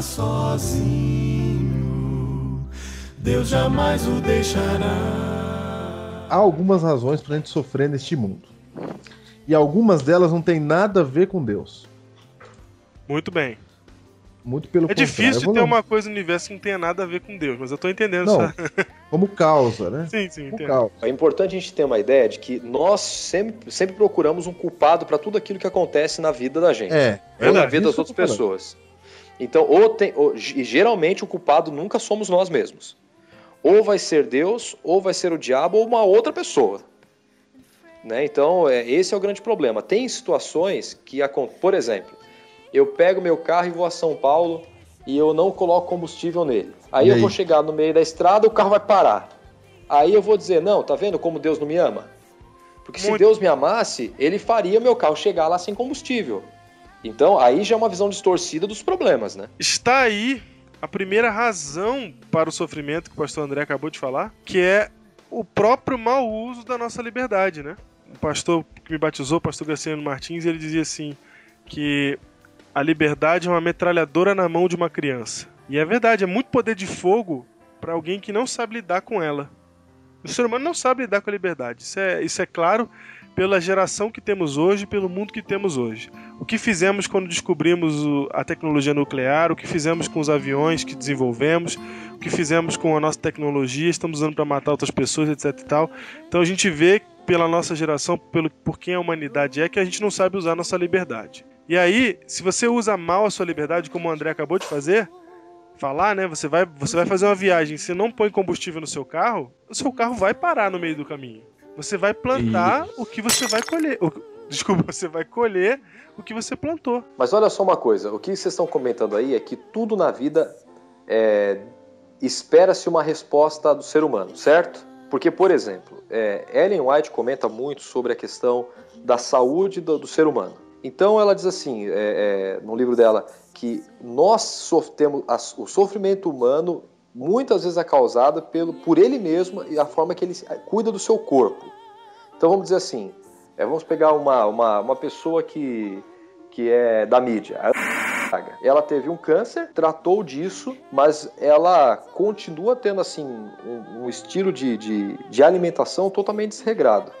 sozinho, Deus jamais o deixará. Há algumas razões para a gente sofrer neste mundo. E algumas delas não têm nada a ver com Deus. Muito bem. Muito pelo É difícil ter uma coisa no universo que não tenha nada a ver com Deus, mas eu tô entendendo não, Como causa, né? Sim, sim, como causa. É importante a gente ter uma ideia de que nós sempre, sempre procuramos um culpado para tudo aquilo que acontece na vida da gente. É. Ou na vida das outras pessoas. Então, ou tem, ou, e geralmente o culpado nunca somos nós mesmos. Ou vai ser Deus, ou vai ser o diabo, ou uma outra pessoa. Né? Então, é, esse é o grande problema. Tem situações que, por exemplo, eu pego meu carro e vou a São Paulo e eu não coloco combustível nele. Aí, aí eu vou chegar no meio da estrada, o carro vai parar. Aí eu vou dizer, não, tá vendo como Deus não me ama? Porque Muito. se Deus me amasse, ele faria meu carro chegar lá sem combustível. Então, aí já é uma visão distorcida dos problemas, né? Está aí a primeira razão para o sofrimento que o pastor André acabou de falar, que é o próprio mau uso da nossa liberdade, né? O pastor que me batizou, o pastor Graciano Martins, ele dizia assim que a liberdade é uma metralhadora na mão de uma criança. E é verdade, é muito poder de fogo para alguém que não sabe lidar com ela. O ser humano não sabe lidar com a liberdade. Isso é, isso é claro pela geração que temos hoje, pelo mundo que temos hoje. O que fizemos quando descobrimos a tecnologia nuclear, o que fizemos com os aviões que desenvolvemos, o que fizemos com a nossa tecnologia, estamos usando para matar outras pessoas, etc tal. Então a gente vê pela nossa geração, pelo por quem a humanidade é, que a gente não sabe usar a nossa liberdade. E aí, se você usa mal a sua liberdade, como o André acabou de fazer, falar, né? Você vai, você vai fazer uma viagem, você não põe combustível no seu carro, o seu carro vai parar no meio do caminho. Você vai plantar e... o que você vai colher. O... Desculpa, você vai colher o que você plantou. Mas olha só uma coisa, o que vocês estão comentando aí é que tudo na vida é... espera-se uma resposta do ser humano, certo? Porque, por exemplo, é... Ellen White comenta muito sobre a questão da saúde do, do ser humano. Então ela diz assim, é, é, no livro dela, que nós temos o sofrimento humano muitas vezes é causada pelo, por ele mesmo e a forma que ele cuida do seu corpo. Então vamos dizer assim, é, vamos pegar uma, uma, uma pessoa que, que é da mídia. Ela teve um câncer, tratou disso, mas ela continua tendo assim um, um estilo de, de, de alimentação totalmente desregrado.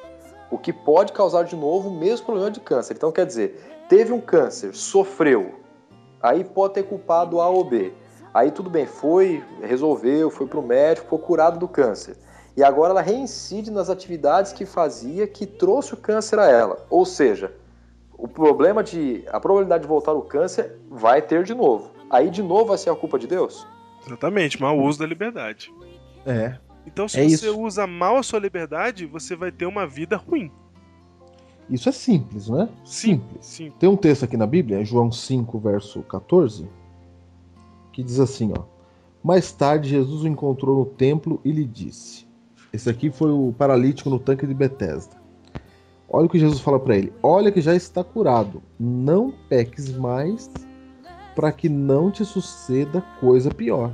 O que pode causar de novo o mesmo problema de câncer. Então, quer dizer, teve um câncer, sofreu, aí pode ter culpado A ou B. Aí tudo bem, foi, resolveu, foi para o médico, foi curado do câncer. E agora ela reincide nas atividades que fazia que trouxe o câncer a ela. Ou seja, o problema de. a probabilidade de voltar o câncer vai ter de novo. Aí de novo vai ser a culpa de Deus? Exatamente, mau uso da liberdade. É. Então, se É você isso. usa mal a sua liberdade, você vai ter uma vida ruim. Isso é simples, não é? Simples. Sim. Tem um texto aqui na Bíblia, João 5, verso 14, que diz assim, ó. Mais tarde, Jesus o encontrou no templo e lhe disse. Esse aqui foi o paralítico no tanque de Betesda. Olha o que Jesus fala para ele. Olha que já está curado. Não peques mais para que não te suceda coisa pior.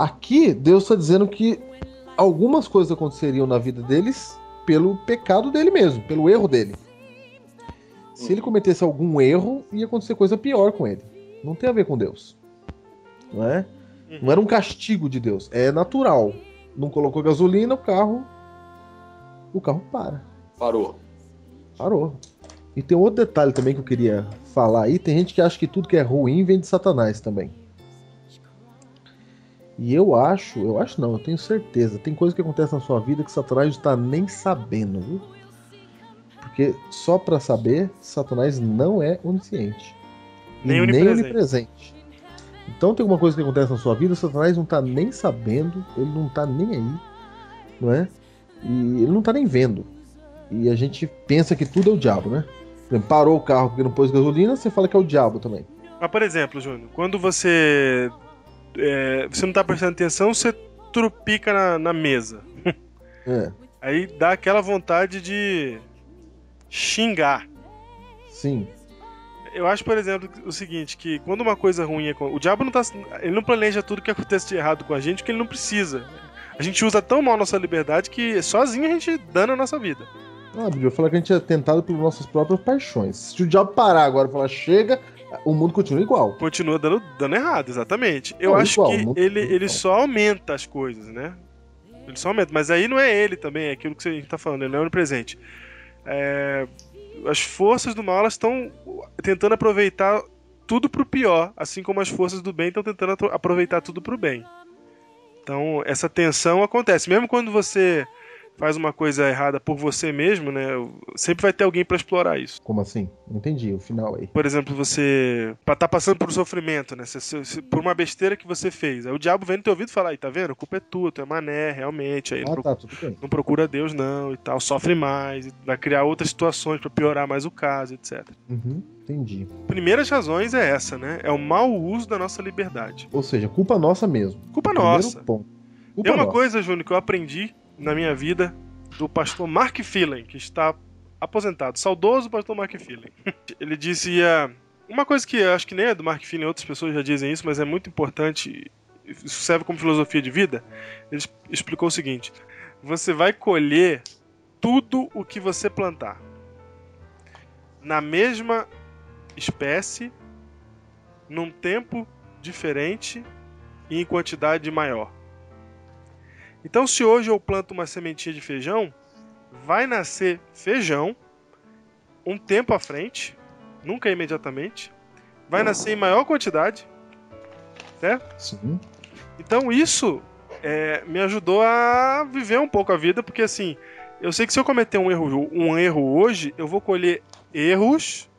Aqui, Deus está dizendo que algumas coisas aconteceriam na vida deles pelo pecado dele mesmo, pelo erro dele. Se ele cometesse algum erro, ia acontecer coisa pior com ele. Não tem a ver com Deus. Não é? Não era um castigo de Deus. É natural. Não colocou gasolina, o carro. O carro para. Parou. Parou. E tem outro detalhe também que eu queria falar aí. Tem gente que acha que tudo que é ruim vem de Satanás também. E eu acho, eu acho não, eu tenho certeza. Tem coisa que acontece na sua vida que Satanás não está nem sabendo, viu? Porque só pra saber, Satanás não é onisciente. Nem nem onipresente. onipresente. Então tem alguma coisa que acontece na sua vida, Satanás não tá nem sabendo, ele não tá nem aí, não é? E ele não tá nem vendo. E a gente pensa que tudo é o diabo, né? Por exemplo, parou o carro porque não pôs gasolina, você fala que é o diabo também. Mas, por exemplo, Júnior, quando você. É, você não tá prestando atenção, você trupica na, na mesa. É, Aí dá aquela vontade de xingar. sim. Eu acho, por exemplo, o seguinte, que quando uma coisa ruim é. O diabo não tá. Ele não planeja tudo que acontece de errado com a gente, porque ele não precisa. A gente usa tão mal a nossa liberdade que sozinho a gente dana a nossa vida. Ah, eu falar que a gente é tentado pelas nossas próprias paixões. Se o diabo parar agora e falar chega, o mundo continua igual. Continua dando, dando errado, exatamente. Eu Não, acho igual, que ele, ele só aumenta as coisas, né? Ele só aumenta. Mas aí não é ele também, é aquilo que a gente tá falando, ele não é onipresente. É, as forças do mal estão tentando aproveitar tudo pro pior, assim como as forças do bem estão tentando aproveitar tudo pro bem. Então, essa tensão acontece. Mesmo quando você faz uma coisa errada por você mesmo, né? Sempre vai ter alguém pra explorar isso. Como assim? Não entendi o final aí. Por exemplo, você pra tá passando por um sofrimento, né? Por uma besteira que você fez. Aí o diabo vem no teu ouvido e fala, aí, tá vendo? A culpa é tua, tu é mané, realmente. Aí não, Ah, pro- tá, tudo bem. não procura Deus, não, e tal. Sofre mais, vai criar outras situações pra piorar mais o caso, etc. Uhum, entendi. Primeiras razões é essa, né? É o mau uso da nossa liberdade. Ou seja, culpa nossa mesmo. Culpa Primeiro nossa. ponto. Culpa Tem uma nossa. coisa, Júnior, que eu aprendi na minha vida do pastor Mark Phelan, que está aposentado. Saudoso pastor Mark Phelan. Ele dizia. Uma coisa que eu acho que nem é do Mark Phelan, outras pessoas já dizem isso, mas é muito importante. Isso serve como filosofia de vida. Ele explicou o seguinte: você vai colher tudo o que você plantar. Na mesma espécie, num tempo diferente e em quantidade maior. Então, se hoje eu planto uma sementinha de feijão, vai nascer feijão um tempo à frente, nunca imediatamente, vai nascer em maior quantidade, certo? Sim. Então isso é, me ajudou a viver um pouco a vida, porque assim, eu sei que se eu cometer um erro, um erro hoje, eu vou colher erros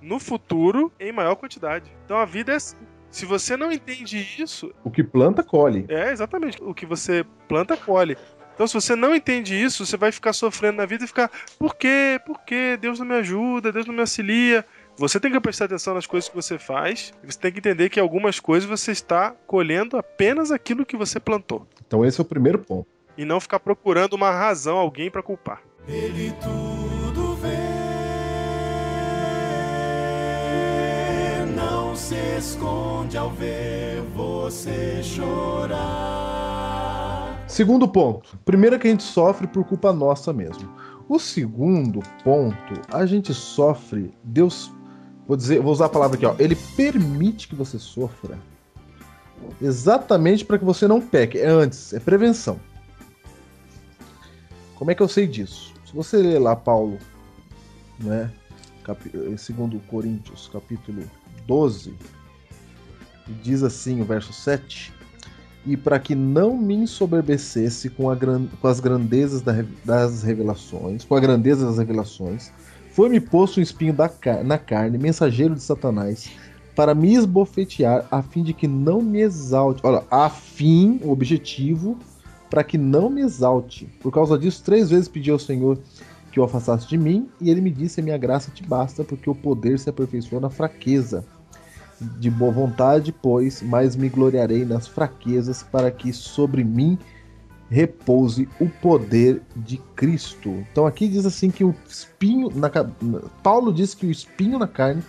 no futuro em maior quantidade. Então a vida é assim. Se você não entende isso, O que planta, colhe. é exatamente o que você planta, colhe. Então, se você não entende isso, você vai ficar sofrendo na vida e ficar, por quê? Por quê? Deus não me ajuda, Deus não me auxilia. Você tem que prestar atenção nas coisas que você faz. e Você tem que entender que algumas coisas você está colhendo apenas aquilo que você plantou. Então esse é o primeiro ponto. E não ficar procurando uma razão, alguém para culpar. Ele tudo se esconde ao ver você chorar. Segundo ponto. Primeiro é que a gente sofre por culpa nossa mesmo. O segundo ponto, a gente sofre, Deus, vou dizer, vou usar a palavra aqui, ó, ele permite que você sofra. Exatamente para que você não peque. É antes, é prevenção. Como é que eu sei disso? Se você ler lá Paulo, né, cap... segundo Coríntios, capítulo 12, diz assim o verso 7, e para que não me ensoberbecesse com, a gran... com as grandezas das revelações, com a grandeza das revelações, foi-me posto um espinho na carne, mensageiro de Satanás, para me esbofetear, a fim de que não me exalte. Olha, a fim, o objetivo, para que não me exalte. Por causa disso, três vezes pedi ao Senhor que o afastasse de mim, e ele me disse: A minha graça te basta, porque o poder se aperfeiçoa na fraqueza. De boa vontade, pois, mas me gloriarei nas fraquezas, para que sobre mim repouse o poder de Cristo. Então aqui diz assim que o espinho na Paulo diz que o espinho na carne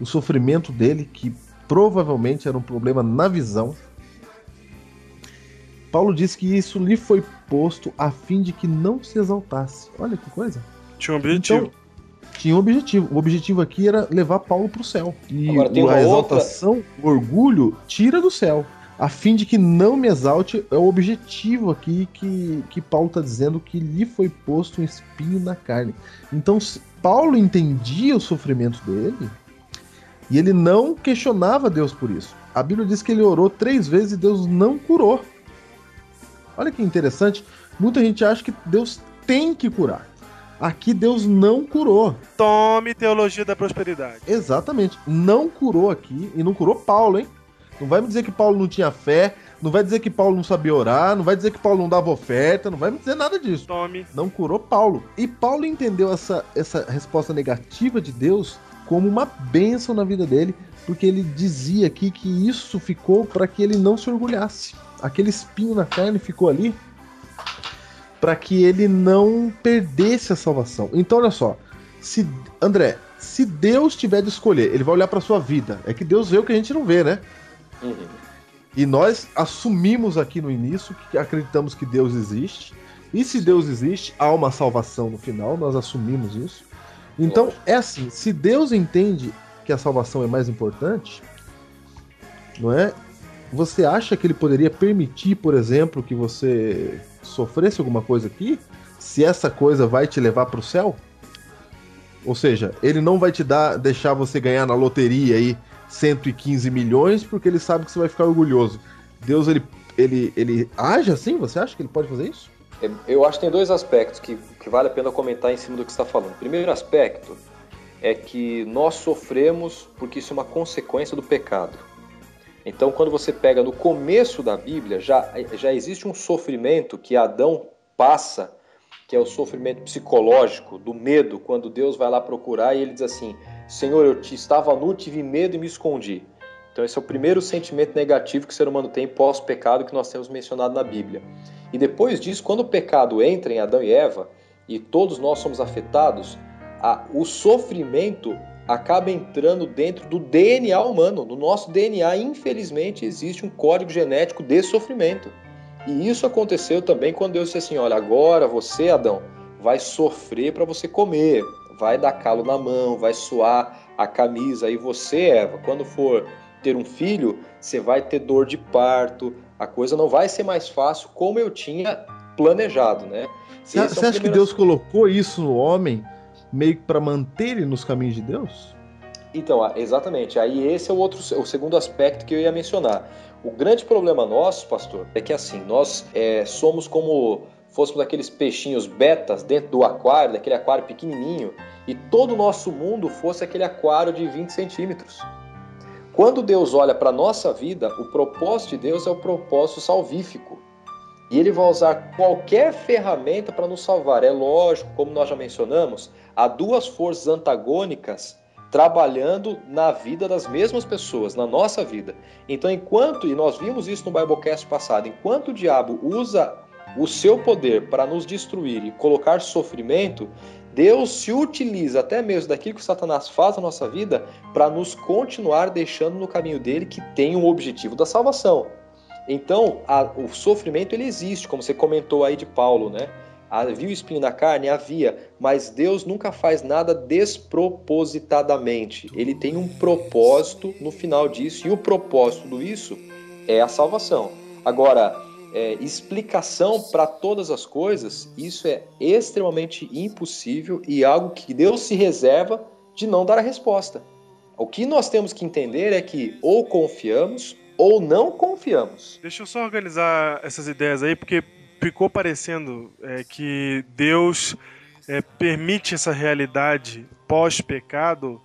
o sofrimento dele, que provavelmente era um problema na visão. Paulo diz que isso lhe foi posto a fim de que não se exaltasse. Olha que coisa. Tinha um objetivo. Então, tinha um objetivo. O objetivo aqui era levar Paulo para o céu. E Agora, tem a exaltação, outra... o orgulho, tira do céu. A fim de que não me exalte, é o objetivo aqui que, que Paulo está dizendo que lhe foi posto um espinho na carne. Então, Paulo entendia o sofrimento dele, e ele não questionava Deus por isso. A Bíblia diz que ele orou três vezes e Deus não curou. Olha que interessante. Muita gente acha que Deus tem que curar. Aqui Deus não curou. Tome teologia da prosperidade. Exatamente. Não curou aqui. E não curou Paulo, hein? Não vai me dizer que Paulo não tinha fé. Não vai dizer que Paulo não sabia orar. Não vai dizer que Paulo não dava oferta. Não vai me dizer nada disso. Tome. Não curou Paulo. E Paulo entendeu essa, essa resposta negativa de Deus como uma bênção na vida dele, porque ele dizia aqui que isso ficou para que ele não se orgulhasse. Aquele espinho na carne ficou ali para que ele não perdesse a salvação. Então, olha só, se André, se Deus tiver de escolher, ele vai olhar para sua vida. É que Deus vê o que a gente não vê, né? Uhum. E nós assumimos aqui no início que acreditamos que Deus existe. E se Deus existe, há uma salvação no final, nós assumimos isso. Então, é assim, se Deus entende que a salvação é mais importante, não é? Você acha que ele poderia permitir, por exemplo, que você sofresse alguma coisa aqui? Se essa coisa vai te levar para o céu? Ou seja, ele não vai te dar, deixar você ganhar na loteria aí 115 milhões porque ele sabe que você vai ficar orgulhoso. Deus ele ele ele age assim? Você acha que ele pode fazer isso? É, eu acho que tem dois aspectos que, que vale a pena comentar em cima do que está falando. Primeiro aspecto é que nós sofremos porque isso é uma consequência do pecado. Então, quando você pega no começo da Bíblia, já, já existe um sofrimento que Adão passa, que é o sofrimento psicológico, do medo, quando Deus vai lá procurar e ele diz assim: Senhor, eu te estava nu, tive medo e me escondi. Então, esse é o primeiro sentimento negativo que o ser humano tem pós-pecado que nós temos mencionado na Bíblia. E depois disso, quando o pecado entra em Adão e Eva, e todos nós somos afetados, a, o sofrimento acaba entrando dentro do DNA humano. No nosso DNA, infelizmente, existe um código genético de sofrimento. E isso aconteceu também quando Deus disse assim: olha, agora você, Adão, vai sofrer para você comer, vai dar calo na mão, vai suar a camisa. E você, Eva, quando for ter um filho, você vai ter dor de parto, a coisa não vai ser mais fácil como eu tinha planejado, né? Você, é acha que Deus colocou isso no homem meio que para manter ele nos caminhos de Deus? Então, exatamente. Aí esse é o outro, o segundo aspecto que eu ia mencionar. O grande problema nosso, pastor, é que assim nós é, somos como fôssemos aqueles peixinhos betas dentro do aquário, daquele aquário pequenininho, e todo o nosso mundo fosse aquele aquário de 20 centímetros. Quando Deus olha para a nossa vida, o propósito de Deus é o propósito salvífico. E ele vai usar qualquer ferramenta para nos salvar. É lógico, como nós já mencionamos, há duas forças antagônicas trabalhando na vida das mesmas pessoas, na nossa vida. Então, enquanto, e nós vimos isso no Biblecast passado, enquanto o diabo usa o seu poder para nos destruir e colocar sofrimento, Deus se utiliza até mesmo daquilo que Satanás faz na nossa vida para nos continuar deixando no caminho dele que tem um objetivo da salvação. Então, a, o sofrimento ele existe, como você comentou aí de Paulo, né? Havia o espinho na carne? Havia, mas Deus nunca faz nada despropositadamente. Ele tem um propósito no final disso, e o propósito disso é a salvação. Agora, é, explicação para todas as coisas, isso é extremamente impossível e algo que Deus se reserva de não dar a resposta. O que nós temos que entender é que ou confiamos ou não confiamos. Deixa eu só organizar essas ideias aí, porque ficou parecendo é, que Deus é, permite essa realidade pós-pecado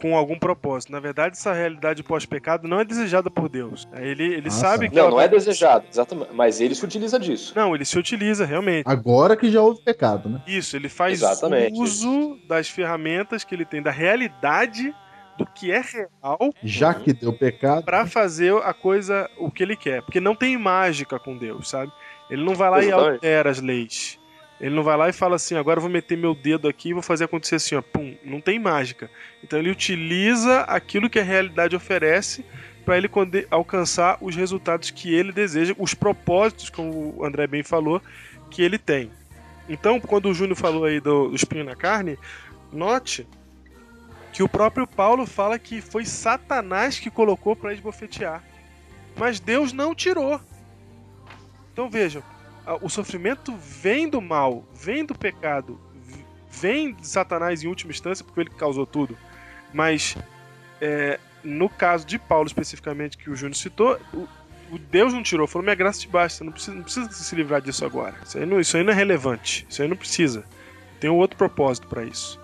com algum propósito. Na verdade, essa realidade pós-pecado não é desejada por Deus. Ele, ele ah, sabe que. Não, não é desejado, exatamente. Mas ele se utiliza disso. Não, ele se utiliza, realmente. Agora que já houve pecado, né? Isso, ele faz exatamente. uso das ferramentas que ele tem, da realidade do que é real. Já que deu pecado. Para fazer a coisa, o que ele quer. Porque não tem mágica com Deus, sabe? Ele não vai lá e altera as leis. Ele não vai lá e fala assim, agora eu vou meter meu dedo aqui e vou fazer acontecer assim, ó, pum, não tem mágica. Então ele utiliza aquilo que a realidade oferece para ele alcançar os resultados que ele deseja, os propósitos, como o André bem falou, que ele tem. Então, quando o Júnior falou aí do, do espinho na carne, note que o próprio Paulo fala que foi Satanás que colocou para esbofetear. Mas Deus não tirou. Então vejam, o sofrimento vem do mal, vem do pecado, vem de Satanás em última instância, porque ele causou tudo. Mas é, no caso de Paulo especificamente, que o Júnior citou, o, o, Deus não tirou, falou: minha graça te basta, não precisa, não precisa se livrar disso agora. Isso aí, não, isso aí não é relevante, isso aí não precisa. Tem um outro propósito para isso.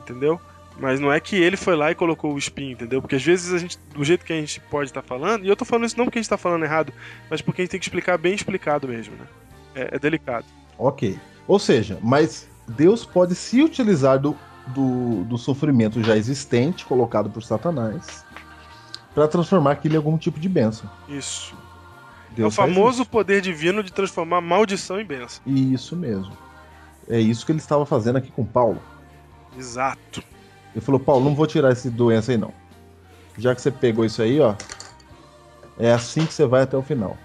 Entendeu? Mas não é que ele foi lá e colocou o espinho, entendeu? Porque às vezes a gente, do jeito que a gente pode estar tá falando, e eu tô falando isso não porque a gente tá falando errado, mas porque a gente tem que explicar bem explicado mesmo, né? É, é delicado. Ok. Ou seja, mas Deus pode se utilizar do, do, do sofrimento já existente, colocado por Satanás, para transformar aquilo em algum tipo de bênção. Isso. Deus é o famoso poder divino de transformar maldição em bênção. Isso mesmo. É isso que ele estava fazendo aqui com Paulo. Exato. Ele falou, Paulo, não vou tirar essa doença aí não. Já que você pegou isso aí, ó, é assim que você vai até o final.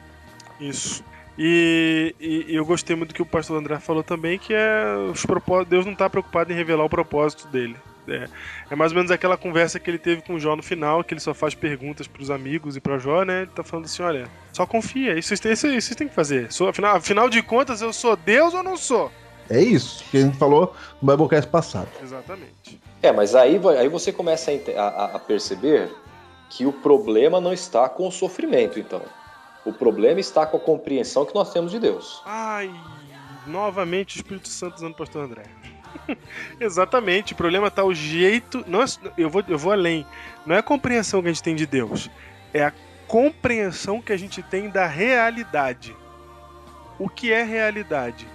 Isso. E, e, eu gostei muito do que o pastor André falou também, que é os propósitos, Deus não está preocupado em revelar o propósito dele. É, é, mais ou menos aquela conversa que ele teve com o Jó no final, que ele só faz perguntas para os amigos e para Jó, né? Ele tá falando assim, olha, só confia, isso vocês têm que fazer. Sou, afinal, afinal de contas, eu sou Deus ou não sou? É isso que a gente falou no Biblecast passado. Exatamente. É, mas aí, aí você começa a, a perceber que o problema não está com o sofrimento, então. O problema está com a compreensão que nós temos de Deus. Ai, novamente o Espírito Santo usando o pastor André. Exatamente, o problema está o jeito. Nós, eu, vou, eu vou além. Não é a compreensão que a gente tem de Deus, é a compreensão que a gente tem da realidade. O que é realidade?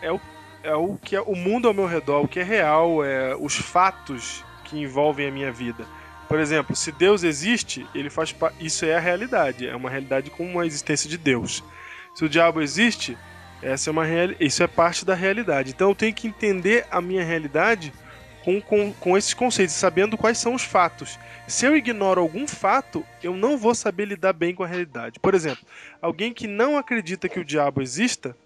É o é o que é o mundo ao meu redor, o que é real, é os fatos que envolvem a minha vida. Por exemplo, se Deus existe, ele faz isso é a realidade, é uma realidade com uma existência de Deus. Se o diabo existe, essa é uma real... isso é parte da realidade. Então eu tenho que entender a minha realidade com, com, com esses conceitos, sabendo quais são os fatos. Se eu ignoro algum fato, eu não vou saber lidar bem com a realidade. Por exemplo, alguém que não acredita que o diabo exista,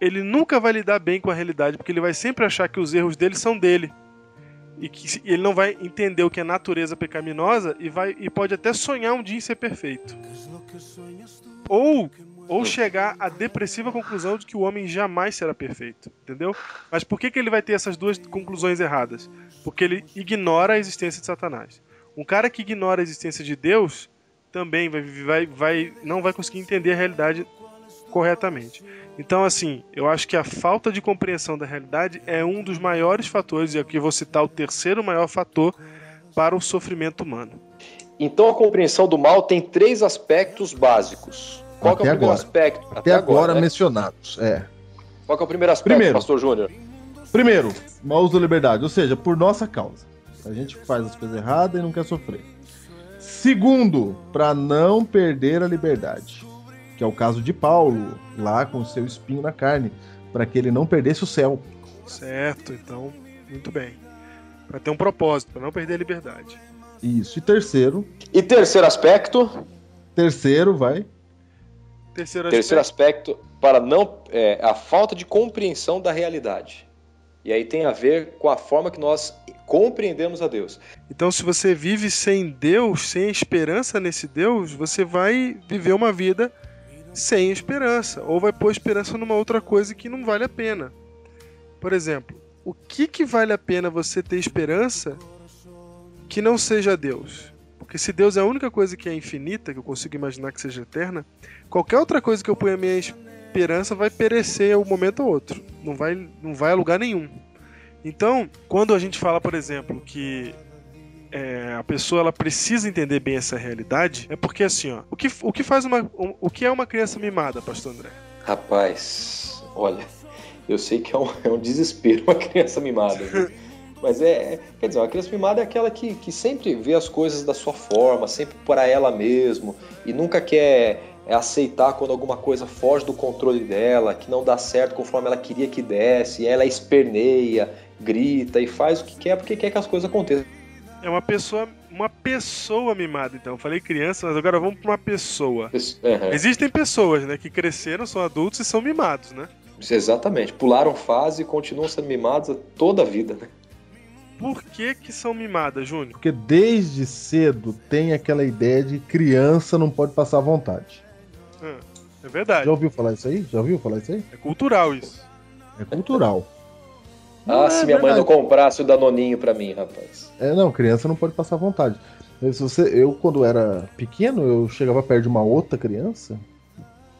ele nunca vai lidar bem com a realidade, porque ele vai sempre achar que os erros dele são dele. E que ele não vai entender o que é natureza pecaminosa e, vai, e pode até sonhar um dia em ser perfeito. Ou, ou chegar à depressiva conclusão de que o homem jamais será perfeito. Entendeu? Mas por que, que ele vai ter essas duas conclusões erradas? Porque ele ignora a existência de Satanás. Um cara que ignora a existência de Deus também vai, vai, vai, não vai conseguir entender a realidade corretamente. Então, assim, eu acho que a falta de compreensão da realidade é um dos maiores fatores, e aqui vou citar o terceiro maior fator para o sofrimento humano. Então, a compreensão do mal tem três aspectos básicos. Qual Até é o primeiro agora. aspecto? Até, Até agora, agora né? mencionados. É. Qual é o primeiro aspecto, primeiro, Pastor Júnior? Primeiro, mau uso da liberdade, ou seja, por nossa causa. A gente faz as coisas erradas e não quer sofrer. Segundo, para não perder a liberdade que é o caso de Paulo, lá com o seu espinho na carne, para que ele não perdesse o céu. Certo, então, muito bem. Para ter um propósito, para não perder a liberdade. Isso. E terceiro. E terceiro aspecto. Terceiro, vai. Terceiro aspecto, terceiro aspecto para não é, a falta de compreensão da realidade. E aí tem a ver com a forma que nós compreendemos a Deus. Então, se você vive sem Deus, sem esperança nesse Deus, você vai viver uma vida sem esperança, ou vai pôr esperança numa outra coisa que não vale a pena. Por exemplo, o que, que vale a pena você ter esperança que não seja Deus? Porque se Deus é a única coisa que é infinita, que eu consigo imaginar que seja eterna, qualquer outra coisa que eu ponha minha esperança vai perecer um momento ou outro. Não vai, não vai a lugar nenhum. Então, quando a gente fala, por exemplo, que é, a pessoa ela precisa entender bem essa realidade, é porque assim, ó, o que, o que faz uma. O, o que é uma criança mimada, pastor André? Rapaz, olha, eu sei que é um, é um desespero uma criança mimada. Mas é, é, quer dizer, uma criança mimada é aquela que, que sempre vê as coisas da sua forma, sempre para ela mesmo, e nunca quer aceitar quando alguma coisa foge do controle dela, que não dá certo conforme ela queria que desse, ela esperneia, grita e faz o que quer porque quer que as coisas aconteçam. É uma pessoa, uma pessoa mimada, então. Eu falei criança, mas agora vamos para uma pessoa. Uhum. Existem pessoas, né, que cresceram, são adultos e são mimados, né? Exatamente. Pularam fase e continuam sendo mimados toda a vida, né? Por que que são mimadas, Júnior? Porque desde cedo tem aquela ideia de criança não pode passar vontade. É verdade. Já ouviu falar isso aí? Já ouviu falar isso aí? É cultural isso. É cultural. Ah, é se minha verdade. mãe não comprasse o Danoninho pra mim, rapaz. É, não, criança não pode passar vontade. Se você, eu, quando era pequeno, eu chegava perto de uma outra criança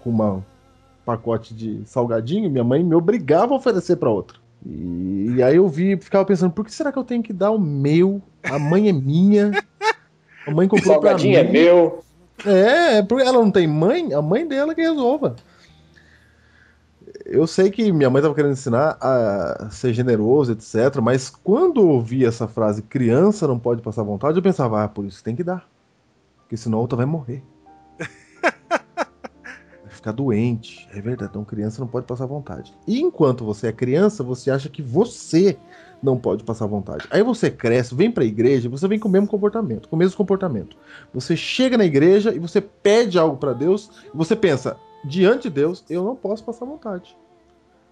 com um pacote de salgadinho, minha mãe me obrigava a oferecer para outra. E, e, aí eu vi, ficava pensando, por que será que eu tenho que dar o meu? A mãe é minha. A mãe comprou o salgadinho pra mim. é meu. É, é, porque ela não tem mãe, a mãe dela que resolva. Eu sei que minha mãe estava querendo ensinar a ser generoso, etc. Mas quando eu ouvi essa frase, criança não pode passar vontade, eu pensava, ah, por isso tem que dar. Porque senão a outra vai morrer. vai ficar doente. É verdade, então criança não pode passar vontade. E enquanto você é criança, você acha que você não pode passar vontade. Aí você cresce, vem para a igreja, você vem com o mesmo comportamento, com o mesmo comportamento. Você chega na igreja e você pede algo para Deus e você pensa, diante de Deus, eu não posso passar vontade.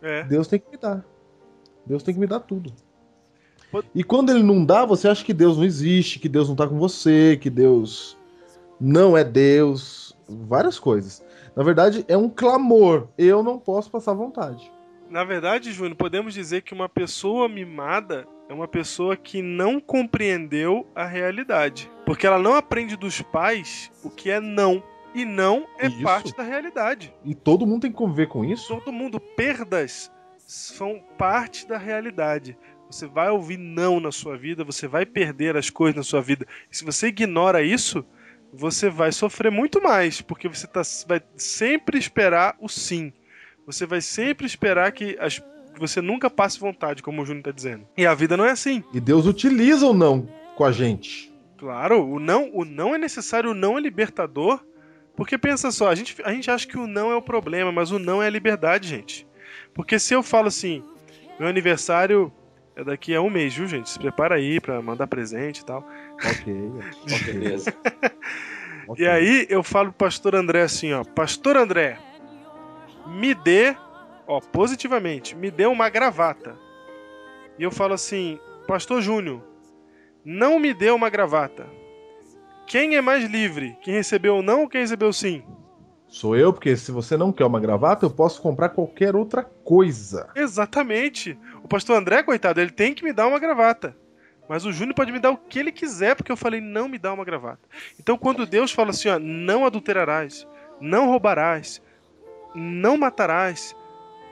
É. Deus tem que me dar. Deus tem que me dar tudo. E quando ele não dá, você acha que Deus não existe, que Deus não tá com você, que Deus não é Deus, várias coisas. Na verdade, é um clamor. Eu não posso passar vontade. Na verdade, Júnior, podemos dizer que uma pessoa mimada é uma pessoa que não compreendeu a realidade. Porque ela não aprende dos pais o que é não. E não é isso. parte da realidade. E todo mundo tem que conviver com isso? Todo mundo. Perdas são parte da realidade. Você vai ouvir não na sua vida, você vai perder as coisas na sua vida. E se você ignora isso, você vai sofrer muito mais, porque você tá, vai sempre esperar o sim. Você vai sempre esperar que as você nunca passe vontade, como o Júnior está dizendo. E a vida não é assim. E Deus utiliza o não com a gente. Claro, o não, o não é necessário, o não é libertador. Porque pensa só, a gente, a gente acha que o não é o problema, mas o não é a liberdade, gente. Porque se eu falo assim, meu aniversário é daqui a um mês, viu, gente? Se prepara aí pra mandar presente e tal. Ok, ok. Beleza. okay. E aí eu falo pro pastor André assim, ó. Pastor André, me dê, ó, positivamente, me dê uma gravata. E eu falo assim, Pastor Júnior, não me dê uma gravata. Quem é mais livre? Quem recebeu não ou quem recebeu sim? Sou eu, porque se você não quer uma gravata, eu posso comprar qualquer outra coisa. Exatamente. O pastor André, coitado, ele tem que me dar uma gravata. Mas o Júnior pode me dar o que ele quiser, porque eu falei, não me dá uma gravata. Então, quando Deus fala assim, ó, não adulterarás, não roubarás, não matarás.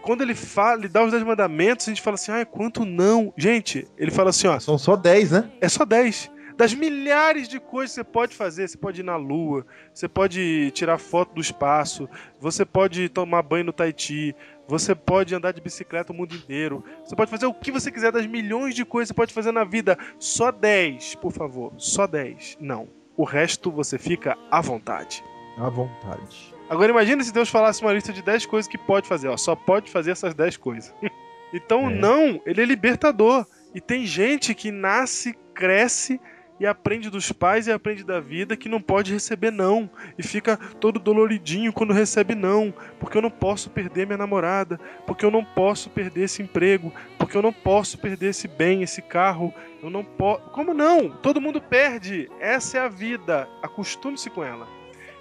Quando ele fala, ele dá os 10 mandamentos, a gente fala assim, ah, quanto não? Gente, ele fala assim, ó. São só 10, né? É só 10. Das milhares de coisas que você pode fazer, você pode ir na lua, você pode tirar foto do espaço, você pode tomar banho no Tahiti, você pode andar de bicicleta o mundo inteiro, você pode fazer o que você quiser das milhões de coisas que você pode fazer na vida. Só 10, por favor, só 10. Não. O resto você fica à vontade. À vontade. Agora imagine se Deus falasse uma lista de 10 coisas que pode fazer, ó, só pode fazer essas 10 coisas. então, é. não, ele é libertador. E tem gente que nasce, cresce e aprende dos pais e aprende da vida que não pode receber não e fica todo doloridinho quando recebe não, porque eu não posso perder minha namorada, porque eu não posso perder esse emprego, porque eu não posso perder esse bem, esse carro, eu não posso. Como não? Todo mundo perde. Essa é a vida. Acostume-se com ela.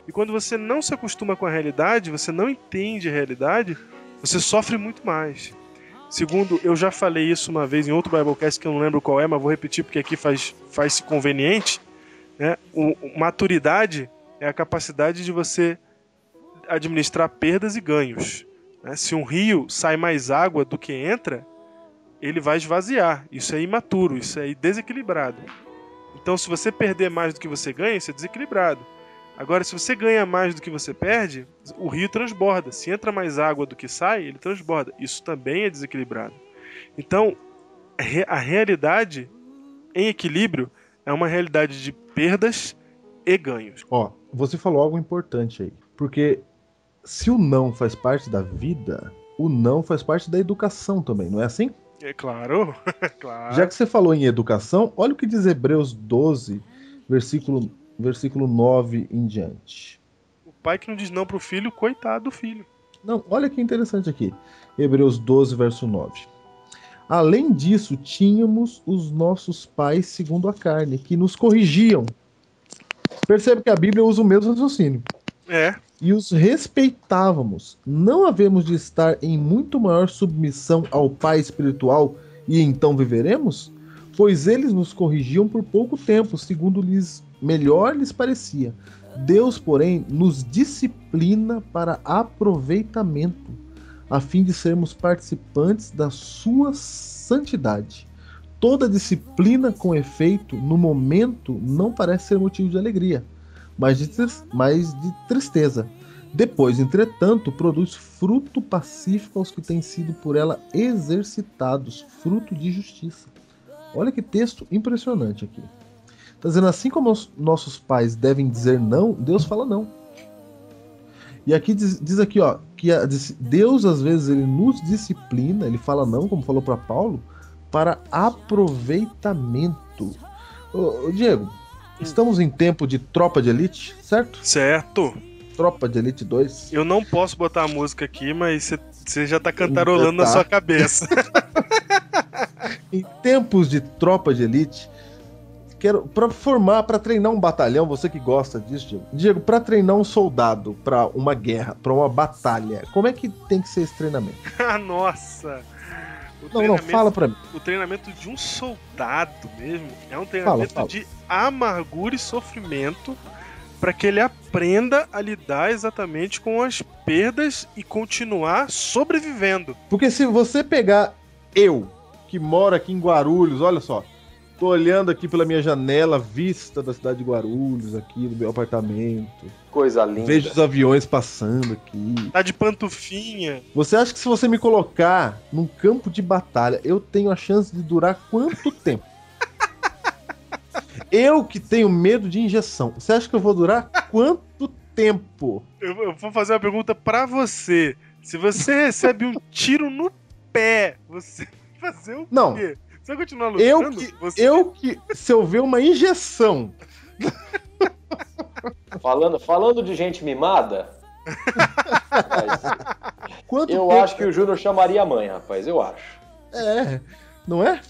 E quando você não se acostuma com a realidade, você não entende a realidade, você sofre muito mais. Segundo, eu já falei isso uma vez em outro Biblecast que eu não lembro qual é, mas vou repetir porque aqui faz, faz conveniente. Né? O, maturidade é a capacidade de você administrar perdas e ganhos. Né? Se um rio sai mais água do que entra, ele vai esvaziar. Isso é imaturo, isso é desequilibrado. Então, se você perder mais do que você ganha, isso é desequilibrado. Agora, se você ganha mais do que você perde, o rio transborda. Se entra mais água do que sai, ele transborda. Isso também é desequilibrado. Então, a realidade em equilíbrio é uma realidade de perdas e ganhos. Ó, você falou algo importante aí. Porque se o não faz parte da vida, o não faz parte da educação também, não é assim? É claro, claro. Já que você falou em educação, olha o que diz Hebreus 12, versículo versículo 9 em diante. O pai que não diz não pro filho, coitado do filho. Não, olha que interessante aqui. Hebreus 12, verso 9. Além disso, tínhamos os nossos pais segundo a carne, que nos corrigiam. Percebe que a Bíblia usa o mesmo raciocínio. É. E os respeitávamos. Não havemos de estar em muito maior submissão ao Pai espiritual e então viveremos? Pois eles nos corrigiam por pouco tempo, segundo lhes melhor lhes parecia. Deus, porém, nos disciplina para aproveitamento, a fim de sermos participantes da sua santidade. Toda disciplina com efeito, no momento, não parece ser motivo de alegria, mas de, mas de tristeza. Depois, entretanto, produz fruto pacífico aos que têm sido por ela exercitados, fruto de justiça. Olha que texto impressionante aqui. Está dizendo assim como os nossos pais devem dizer não, Deus fala não. E aqui diz, diz aqui, ó, que a, Deus às vezes ele nos disciplina, ele fala não, como falou para Paulo, para aproveitamento. Ô, ô, Diego, estamos em tempo de tropa de elite, certo? Certo. Tropa de Elite 2. Eu não posso botar a música aqui, mas você já tá cantarolando tá. na sua cabeça. em tempos de tropa de elite, quero para formar, para treinar um batalhão, você que gosta disso, Diego, Diego para treinar um soldado para uma guerra, para uma batalha, como é que tem que ser esse treinamento? Ah, nossa. O não, não, fala para mim. O treinamento de um soldado mesmo é um treinamento fala, fala. de amargura e sofrimento para que ele aprenda a lidar exatamente com as perdas e continuar sobrevivendo. Porque se você pegar eu, que moro aqui em Guarulhos, olha só, Tô olhando aqui pela minha janela, vista da cidade de Guarulhos, aqui do meu apartamento. Coisa linda. Vejo os aviões passando aqui. Tá de pantufinha. Você acha que se você me colocar num campo de batalha, eu tenho a chance de durar quanto tempo? eu que tenho medo de injeção. Você acha que eu vou durar quanto tempo? Eu, eu vou fazer uma pergunta para você. Se você recebe um tiro no pé, você vai fazer o Não. quê? Você vai continuar lutando? Eu que, você... eu que se eu ver uma injeção. falando, falando de gente mimada. eu tempo... acho que o Júnior chamaria a mãe, rapaz. Eu acho. É, não é?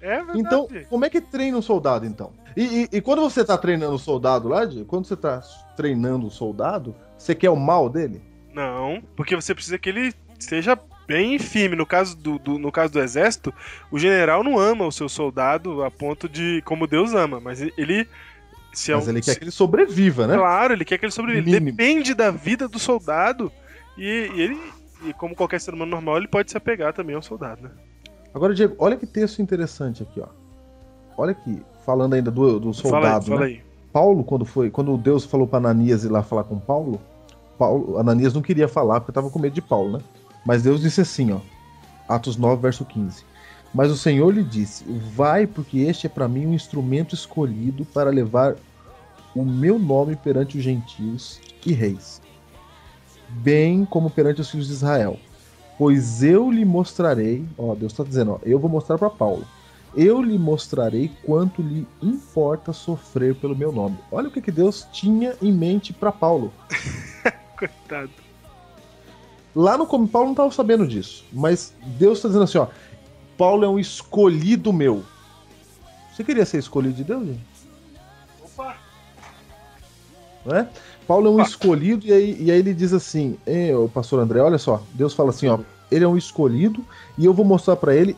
É verdade. Então, como é que treina um soldado, então? E, e, e quando você tá treinando o soldado lá, quando você tá treinando o soldado, você quer o mal dele? Não, porque você precisa que ele seja bem firme. No caso do, do, no caso do exército, o general não ama o seu soldado a ponto de como Deus ama, mas ele se é mas é um, ele quer se... que ele sobreviva, né? Claro, ele quer que ele sobreviva. Mínimo. Depende da vida do soldado e, e, ele, e como qualquer ser humano normal, ele pode se apegar também ao soldado, né? Agora, Diego, olha que texto interessante aqui, ó. Olha aqui, falando ainda do, do soldado, fala aí, fala né? Aí. Paulo, quando foi, quando Deus falou para Ananias ir lá falar com Paulo, Paulo, Ananias não queria falar porque estava com medo de Paulo, né? Mas Deus disse assim, ó. Atos 9, verso 15. Mas o Senhor lhe disse: Vai, porque este é para mim um instrumento escolhido para levar o meu nome perante os gentios e reis, bem como perante os filhos de Israel. Pois eu lhe mostrarei, ó, Deus está dizendo, ó, eu vou mostrar para Paulo. Eu lhe mostrarei quanto lhe importa sofrer pelo meu nome. Olha o que, que Deus tinha em mente para Paulo. Coitado. Lá no Come Paulo não estava sabendo disso, mas Deus está dizendo assim, ó, Paulo é um escolhido meu. Você queria ser escolhido de Deus, gente? Opa! Né? Paulo é um escolhido, e aí, e aí ele diz assim: o pastor André, olha só, Deus fala assim: ó, ele é um escolhido, e eu vou mostrar para ele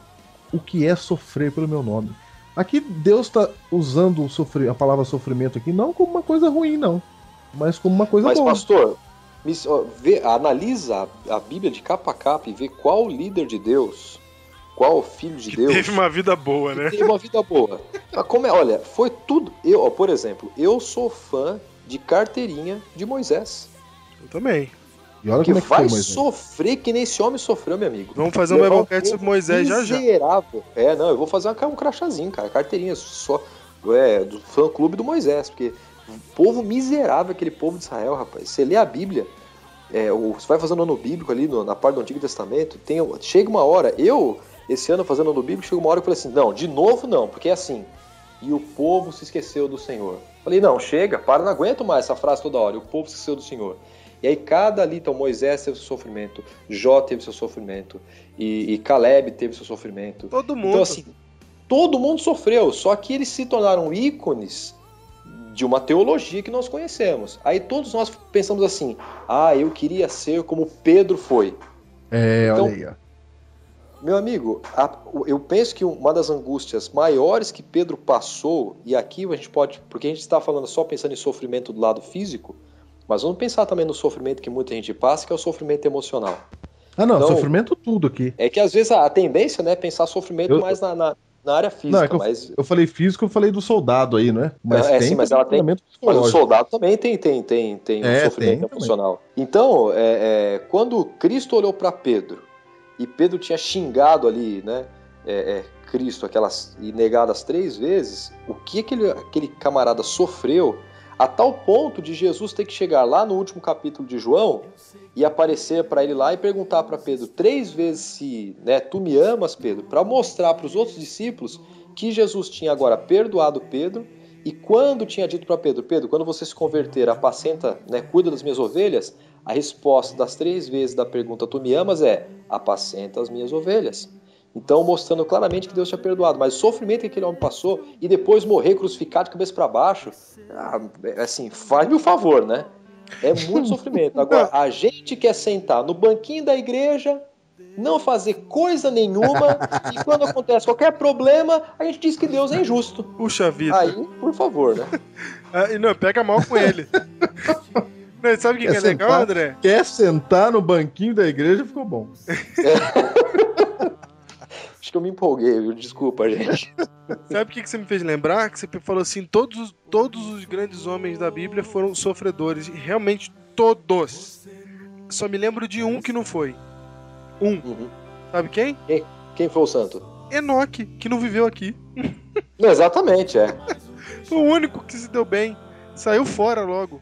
o que é sofrer pelo meu nome. Aqui Deus está usando o sofrer, a palavra sofrimento aqui não como uma coisa ruim, não, mas como uma coisa mas, boa. Mas, pastor, vê, analisa a, Bíblia de capa a capa e vê qual líder de Deus qual filho de que Deus. Teve uma vida boa, né? Teve uma vida boa. Mas como é, olha, foi tudo. Eu, ó, por exemplo, eu sou fã de carteirinha de Moisés. Eu também. E olha que como é que vai foi, sofrer que nem esse homem sofreu, meu amigo. Vamos fazer um Biblecast sobre Moisés já já. É, não, eu vou fazer um crachazinho, cara. Carteirinha só é, do fã clube do Moisés, porque o povo miserável, aquele povo de Israel, rapaz. Você lê a Bíblia, é, você vai fazendo ano bíblico ali no, na parte do Antigo Testamento, tem, chega uma hora, eu esse ano, fazendo ano bíblico, chegou uma hora que eu falei assim: não, de novo não, porque é assim. E o povo se esqueceu do Senhor. Falei: não, chega, para, não aguento mais essa frase toda hora. O povo se esqueceu do Senhor. E aí cada ali, então Moisés teve seu sofrimento, Jó teve seu sofrimento, e, e Caleb teve seu sofrimento. Todo mundo. Então assim, todo mundo sofreu, só que eles se tornaram ícones de uma teologia que nós conhecemos. Aí todos nós pensamos assim: ah, eu queria ser como Pedro foi. É, então, olha aí, ó. Meu amigo, eu penso que uma das angústias maiores que Pedro passou, e aqui a gente pode, porque a gente está falando só pensando em sofrimento do lado físico, mas vamos pensar também no sofrimento que muita gente passa, que é o sofrimento emocional. Ah, não, então, sofrimento tudo aqui. É que às vezes a, tendência né, é pensar sofrimento eu, mais na, na, na, área física. Não, é eu, mas... eu falei físico, eu falei do soldado aí, não é? Mas é, tem sim, mas ela tem. Mas o soldado também tem, tem, tem, tem é, um sofrimento tem emocional. Também. Então, é, é, quando Cristo olhou para Pedro e Pedro tinha xingado ali, né, é, é, Cristo, aquelas e negado as três vezes, o que aquele, aquele camarada sofreu a tal ponto de Jesus ter que chegar lá no último capítulo de João e aparecer para ele lá e perguntar para Pedro três vezes se, né, tu me amas, Pedro, para mostrar para os outros discípulos que Jesus tinha agora perdoado Pedro e quando tinha dito para Pedro, Pedro, quando você se converter, apacenta, né, cuida das minhas ovelhas, a resposta das três vezes da pergunta tu me amas é apacenta as minhas ovelhas. Então, mostrando claramente que Deus tinha perdoado. Mas o sofrimento que aquele homem passou e depois morrer crucificado de cabeça para baixo, ah, é assim, faz-me o favor, né? É muito sofrimento. Agora, a gente quer sentar no banquinho da igreja, não fazer coisa nenhuma, e quando acontece qualquer problema, a gente diz que Deus é injusto. Puxa vida. Aí, por favor, né? ah, e não, pega mal com ele. Mas sabe o que, que, é legal, André? Quer sentar no banquinho da igreja, ficou bom. É. Acho que eu me empolguei, viu? Desculpa, gente. Sabe o que, que você me fez lembrar? Que você falou assim: todos, todos os grandes homens da Bíblia foram sofredores. E realmente todos. Só me lembro de um que não foi. Um. Uhum. Sabe quem? quem? Quem foi o santo? Enoque, que não viveu aqui. Exatamente, é. foi o único que se deu bem. Saiu fora logo.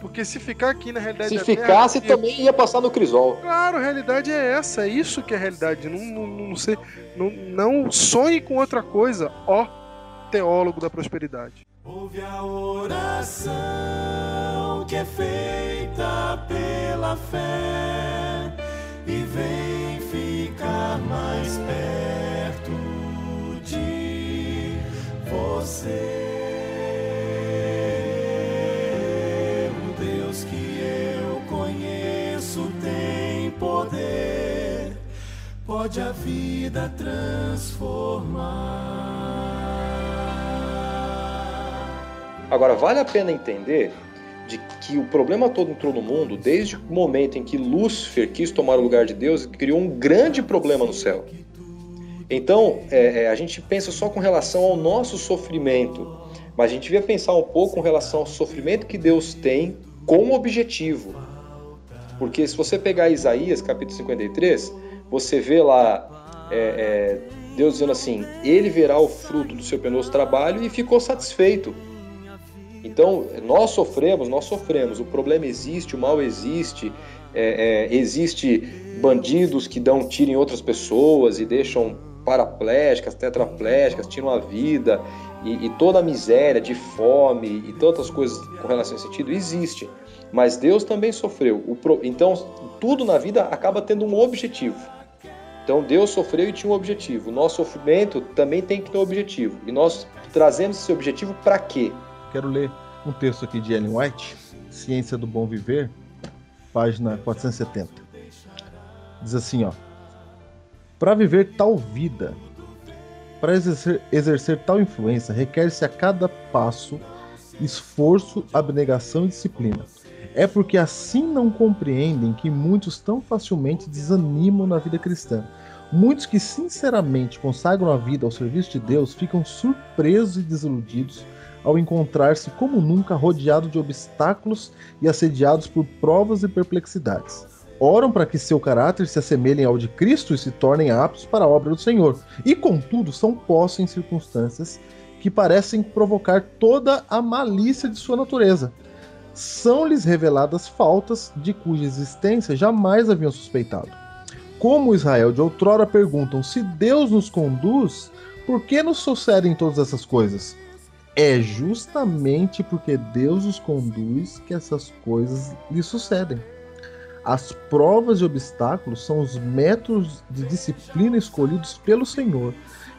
Porque se ficar aqui na realidade. Se ficasse, terra, também ia passar no crisol. Claro, a realidade é essa. É isso que é a realidade. Não, não, não, sei, não, não sonhe com outra coisa, ó teólogo da prosperidade. Ouve a oração que é feita pela fé e vem ficar mais perto de você. Pode a vida transformar. Agora, vale a pena entender de que o problema todo entrou no mundo desde o momento em que Lúcifer quis tomar o lugar de Deus e criou um grande problema no céu. Então, é, é, a gente pensa só com relação ao nosso sofrimento, mas a gente devia pensar um pouco com relação ao sofrimento que Deus tem com o objetivo. Porque se você pegar Isaías capítulo 53, você vê lá é, é, Deus dizendo assim: Ele verá o fruto do seu penoso trabalho e ficou satisfeito. Então, nós sofremos, nós sofremos. O problema existe, o mal existe, é, é existe bandidos que dão tiro em outras pessoas e deixam paraplégicas, tetraplégicas, tiram a vida, e, e toda a miséria de fome e tantas coisas com relação a esse sentido existe. Mas Deus também sofreu. Então, tudo na vida acaba tendo um objetivo. Então, Deus sofreu e tinha um objetivo. O nosso sofrimento também tem que ter um objetivo. E nós trazemos esse objetivo para quê? Quero ler um texto aqui de Ellen White, Ciência do Bom Viver, página 470. Diz assim, ó: Para viver tal vida, para exercer, exercer tal influência, requer-se a cada passo esforço, abnegação e disciplina. É porque assim não compreendem que muitos tão facilmente desanimam na vida cristã. Muitos que sinceramente consagram a vida ao serviço de Deus ficam surpresos e desiludidos ao encontrar-se como nunca rodeado de obstáculos e assediados por provas e perplexidades. Oram para que seu caráter se assemelhe ao de Cristo e se tornem aptos para a obra do Senhor. E contudo são postos em circunstâncias que parecem provocar toda a malícia de sua natureza. São-lhes reveladas faltas de cuja existência jamais haviam suspeitado. Como Israel de outrora perguntam: se Deus nos conduz, por que nos sucedem todas essas coisas? É justamente porque Deus os conduz que essas coisas lhe sucedem. As provas e obstáculos são os métodos de disciplina escolhidos pelo Senhor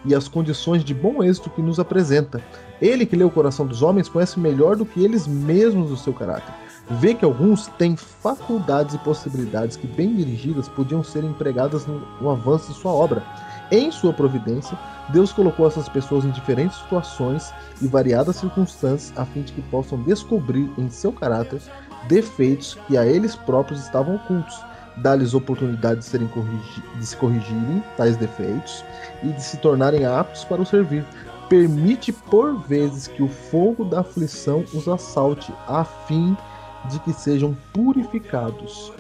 e as condições de bom êxito que nos apresenta. Ele que lê o coração dos homens conhece melhor do que eles mesmos o seu caráter. Vê que alguns têm faculdades e possibilidades que, bem dirigidas, podiam ser empregadas no, no avanço de sua obra. Em sua providência, Deus colocou essas pessoas em diferentes situações e variadas circunstâncias a fim de que possam descobrir em seu caráter defeitos que a eles próprios estavam ocultos dá-lhes oportunidade de, serem corrigi de se corrigirem tais defeitos e de se tornarem aptos para o servir. Permite por vezes que o fogo da aflição os assalte, a fim de que sejam purificados.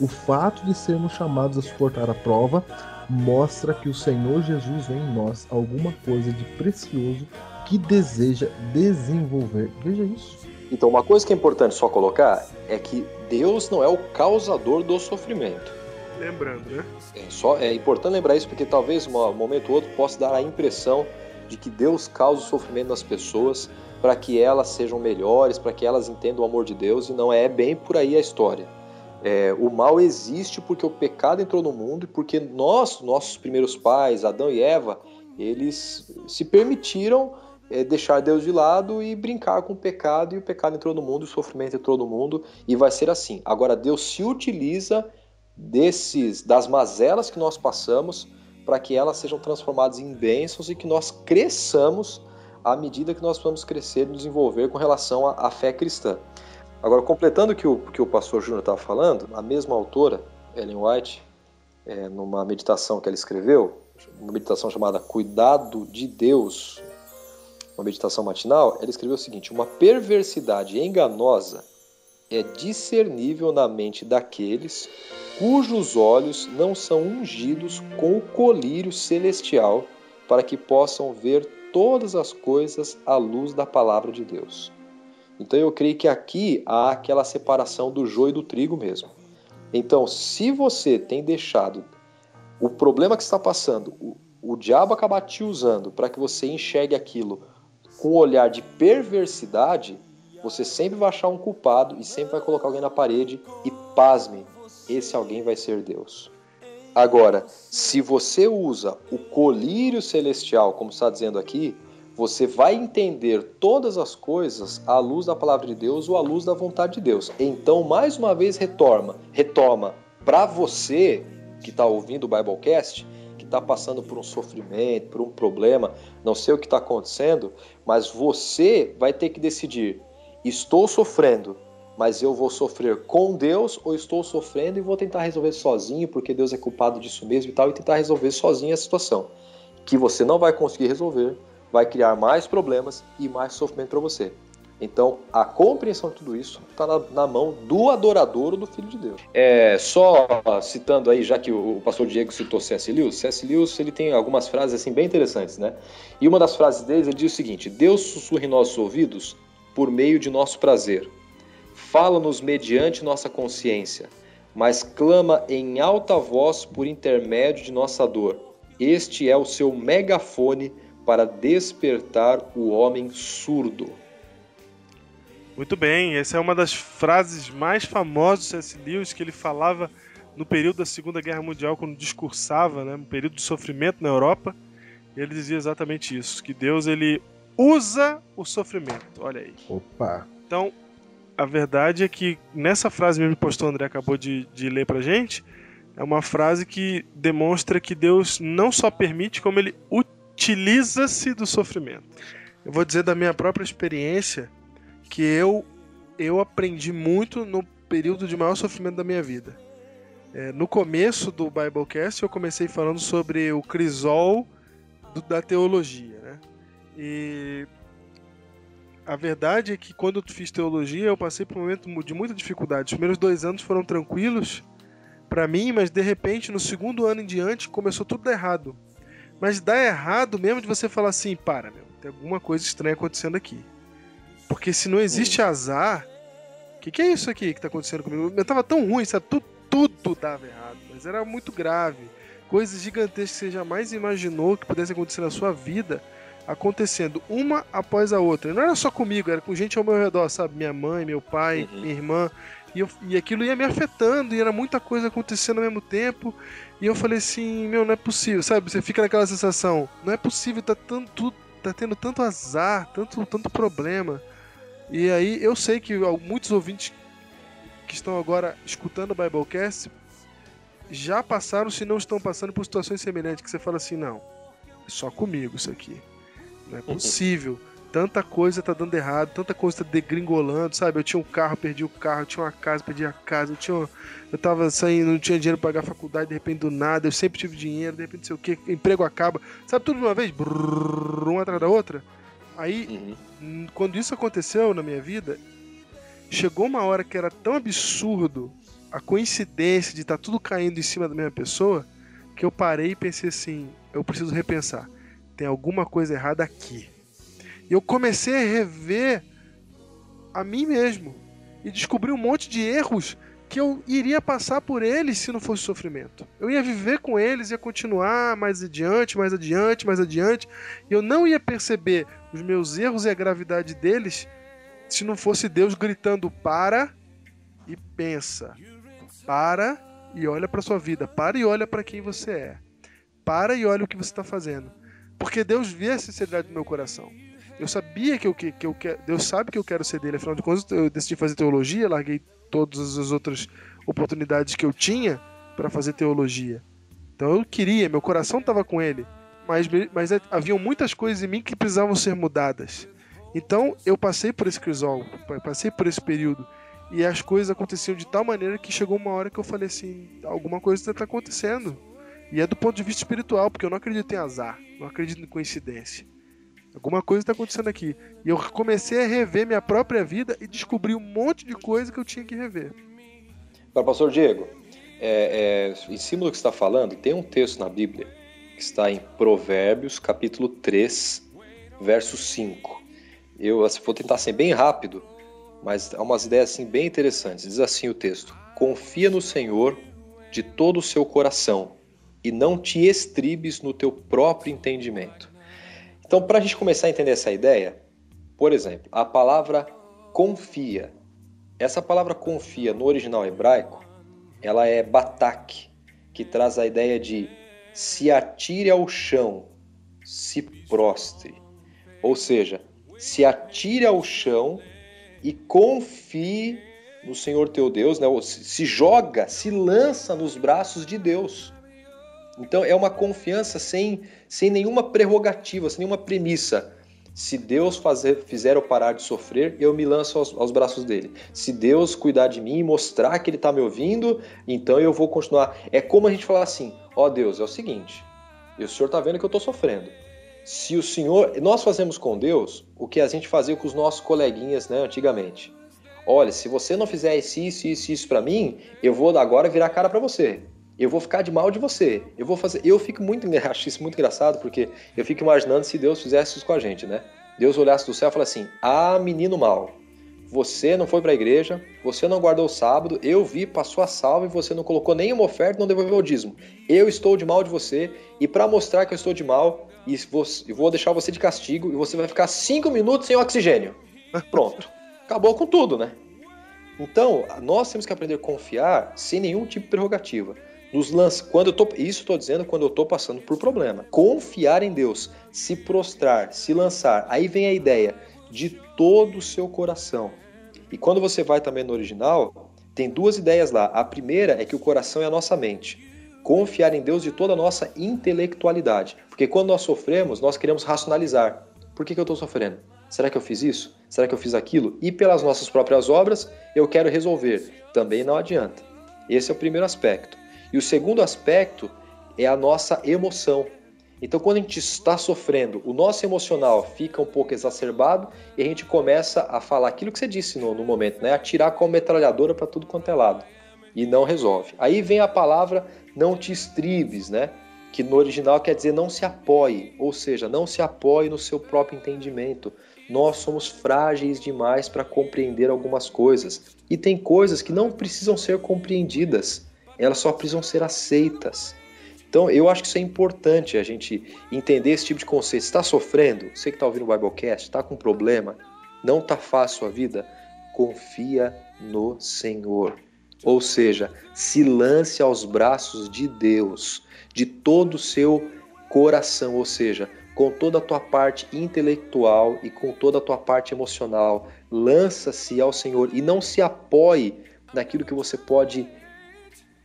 O fato de sermos chamados a suportar a prova mostra que o Senhor Jesus vê em nós alguma coisa de precioso que deseja desenvolver. Veja isso. Então, uma coisa que é importante só colocar é que Deus não é o causador do sofrimento. Lembrando, né? É, só, é importante lembrar isso porque talvez um momento ou outro possa dar a impressão de que Deus causa o sofrimento nas pessoas para que elas sejam melhores, para que elas entendam o amor de Deus, e não é bem por aí a história. É, o mal existe porque o pecado entrou no mundo e porque nós, nossos primeiros pais, Adão e Eva, eles se permitiram é, deixar Deus de lado e brincar com o pecado, e o pecado entrou no mundo, o sofrimento entrou no mundo, e vai ser assim. Agora, Deus se utiliza desses das mazelas que nós passamos para que elas sejam transformadas em bênçãos e que nós cresçamos à medida que nós vamos crescer e desenvolver com relação à, à fé cristã. Agora, completando o que o, que o pastor Júnior estava falando, a mesma autora, Ellen White, é, numa meditação que ela escreveu, uma meditação chamada Cuidado de Deus uma meditação matinal, ela escreveu o seguinte: Uma perversidade enganosa é discernível na mente daqueles cujos olhos não são ungidos com o colírio celestial para que possam ver todas as coisas à luz da palavra de Deus. Então eu creio que aqui há aquela separação do joio e do trigo mesmo. Então, se você tem deixado o problema que está passando, o, o diabo acabar te usando para que você enxergue aquilo com um olhar de perversidade, você sempre vai achar um culpado e sempre vai colocar alguém na parede e pasme, esse alguém vai ser Deus. Agora, se você usa o colírio celestial, como está dizendo aqui, você vai entender todas as coisas à luz da palavra de Deus ou à luz da vontade de Deus. Então, mais uma vez, retoma, retoma para você que está ouvindo o Biblecast, está passando por um sofrimento, por um problema, não sei o que está acontecendo, mas você vai ter que decidir: estou sofrendo, mas eu vou sofrer com Deus ou estou sofrendo e vou tentar resolver sozinho porque Deus é culpado disso mesmo e tal, e tentar resolver sozinho a situação. Que você não vai conseguir resolver, vai criar mais problemas e mais sofrimento para você. Então, a compreensão de tudo isso está na, na, mão do adorador ou do Filho de Deus. É, só citando aí, já que o, o pastor Diego citou C.S. Lewis, C.S. Lewis ele tem algumas frases assim bem interessantes, né? E uma das frases dele ele diz o seguinte: Deus sussurra em nossos ouvidos por meio de nosso prazer, fala-nos mediante nossa consciência, mas clama em alta voz por intermédio de nossa dor. Este é o seu megafone para despertar o homem surdo. Muito bem, essa é uma das frases mais famosas do C.S. Lewis que ele falava no período da Segunda Guerra Mundial, quando discursava, né, no período de sofrimento na Europa. Ele dizia exatamente isso, que Deus ele usa o sofrimento. Olha aí. Opa. Então, a verdade é que nessa frase mesmo que o pastor André acabou de, de ler pra gente, é uma frase que demonstra que Deus não só permite, como ele utiliza-se do sofrimento. Eu vou dizer da minha própria experiência que eu, eu aprendi muito no período de maior sofrimento da minha vida. É, no começo do Biblecast eu comecei falando sobre o crisol do, da teologia, né? E a verdade é que quando eu fiz teologia, eu passei por um momento de muita dificuldade. Os primeiros dois anos foram tranquilos para mim, mas de repente, no segundo ano em diante, começou tudo errado. Mas dá errado mesmo de você falar assim, para, meu, tem alguma coisa estranha acontecendo aqui. Porque se não existe azar, o que, que, é isso aqui que tá acontecendo comigo? Eu tava tão ruim, sabe? Tudo, tudo dava errado, mas era muito grave. Coisas gigantescas que você jamais imaginou que pudesse acontecer na sua vida acontecendo uma após a outra. Não era só comigo, era com gente ao meu redor, sabe? Minha mãe, meu pai, uhum. minha irmã. E, eu, e aquilo ia me afetando, e era muita coisa acontecendo ao mesmo tempo. E eu falei assim, meu, não é possível, sabe? Você fica naquela sensação, não é possível, tá, tanto, tá tendo tanto azar, tanto, tanto problema. E aí eu sei que muitos ouvintes que estão agora escutando o Biblecast já passaram, se não estão passando por situações semelhantes, que você fala assim, não, é só comigo isso aqui. Não é possível. Tanta coisa tá dando errado, tanta coisa tá degringolando, sabe? Eu tinha um carro, perdi o carro, eu tinha uma casa, perdi a casa, eu tinha. Eu tava saindo, não tinha dinheiro pra pagar a faculdade, de repente do nada, eu sempre tive dinheiro, de repente não sei o que, emprego acaba. Sabe tudo de uma vez? Brrr, uma atrás da outra. Aí, uhum. quando isso aconteceu na minha vida, chegou uma hora que era tão absurdo a coincidência de estar tá tudo caindo em cima da mesma pessoa, que eu parei e pensei assim: eu preciso repensar tem alguma coisa errada aqui. E eu comecei a rever a mim mesmo e descobri um monte de erros que eu iria passar por eles se não fosse sofrimento. Eu ia viver com eles, ia continuar mais adiante, mais adiante, mais adiante, e eu não ia perceber os meus erros e a gravidade deles se não fosse Deus gritando para e pensa. Para e olha para sua vida, para e olha para quem você é. Para e olha o que você está fazendo. Porque Deus vê a sinceridade do meu coração. Eu sabia que eu, que, que eu quero. Deus sabe que eu quero ser dele. Afinal de contas, eu decidi fazer teologia, larguei todas as outras oportunidades que eu tinha para fazer teologia. Então eu queria, meu coração estava com ele. Mas, mas é, haviam muitas coisas em mim que precisavam ser mudadas. Então eu passei por esse crisol, passei por esse período. E as coisas aconteciam de tal maneira que chegou uma hora que eu falei assim: alguma coisa está acontecendo. E é do ponto de vista espiritual, porque eu não acredito em azar, não acredito em coincidência. Alguma coisa está acontecendo aqui. E eu comecei a rever minha própria vida e descobri um monte de coisa que eu tinha que rever. Agora, pastor Diego, é, é, em cima do que está falando, tem um texto na Bíblia que está em Provérbios, capítulo 3, verso 5. Eu assim, vou tentar ser bem rápido, mas há umas ideias assim, bem interessantes. Diz assim o texto: Confia no Senhor de todo o seu coração e não te estribes no teu próprio entendimento. Então, para a gente começar a entender essa ideia, por exemplo, a palavra confia. Essa palavra confia no original hebraico, ela é batak, que traz a ideia de se atire ao chão, se prostre. Ou seja, se atire ao chão e confie no Senhor teu Deus, né? se joga, se lança nos braços de Deus. Então é uma confiança sem, sem nenhuma prerrogativa, sem nenhuma premissa. Se Deus fazer, fizer eu parar de sofrer, eu me lanço aos, aos braços dele. Se Deus cuidar de mim e mostrar que ele está me ouvindo, então eu vou continuar. É como a gente falar assim: ó oh Deus, é o seguinte, o Senhor está vendo que eu estou sofrendo. Se o Senhor. Nós fazemos com Deus o que a gente fazia com os nossos coleguinhas né, antigamente. Olha, se você não fizer isso, isso, isso, isso para mim, eu vou agora virar cara para você eu vou ficar de mal de você. Eu vou fazer. Eu fico muito. Acho isso muito engraçado, porque eu fico imaginando se Deus fizesse isso com a gente, né? Deus olhasse do céu e falasse assim: Ah, menino mal, você não foi para a igreja, você não guardou o sábado, eu vi, passou a salva e você não colocou nenhuma oferta, não devolveu o dízimo. Eu estou de mal de você e para mostrar que eu estou de mal, e vou deixar você de castigo e você vai ficar cinco minutos sem oxigênio. Pronto. Acabou com tudo, né? Então, nós temos que aprender a confiar sem nenhum tipo de prerrogativa nos lança, quando eu tô, isso estou dizendo quando eu estou passando por problema. Confiar em Deus, se prostrar, se lançar. Aí vem a ideia de todo o seu coração. E quando você vai também no original, tem duas ideias lá. A primeira é que o coração é a nossa mente. Confiar em Deus de toda a nossa intelectualidade. Porque quando nós sofremos, nós queremos racionalizar. Por que, que eu estou sofrendo? Será que eu fiz isso? Será que eu fiz aquilo? E pelas nossas próprias obras, eu quero resolver. Também não adianta. Esse é o primeiro aspecto. E o segundo aspecto é a nossa emoção. Então, quando a gente está sofrendo, o nosso emocional fica um pouco exacerbado e a gente começa a falar aquilo que você disse no, no momento, né? Atirar com a metralhadora para tudo quanto é lado. E não resolve. Aí vem a palavra não te estribes, né? Que no original quer dizer não se apoie, ou seja, não se apoie no seu próprio entendimento. Nós somos frágeis demais para compreender algumas coisas. E tem coisas que não precisam ser compreendidas, elas só precisam ser aceitas. Então, eu acho que isso é importante a gente entender esse tipo de conceito. Está sofrendo? Você que está ouvindo o Biblecast, está com problema? Não está fácil a vida? Confia no Senhor. Ou seja, se lance aos braços de Deus, de todo o seu coração, ou seja, com toda a tua parte intelectual e com toda a tua parte emocional. Lança-se ao Senhor e não se apoie naquilo que você pode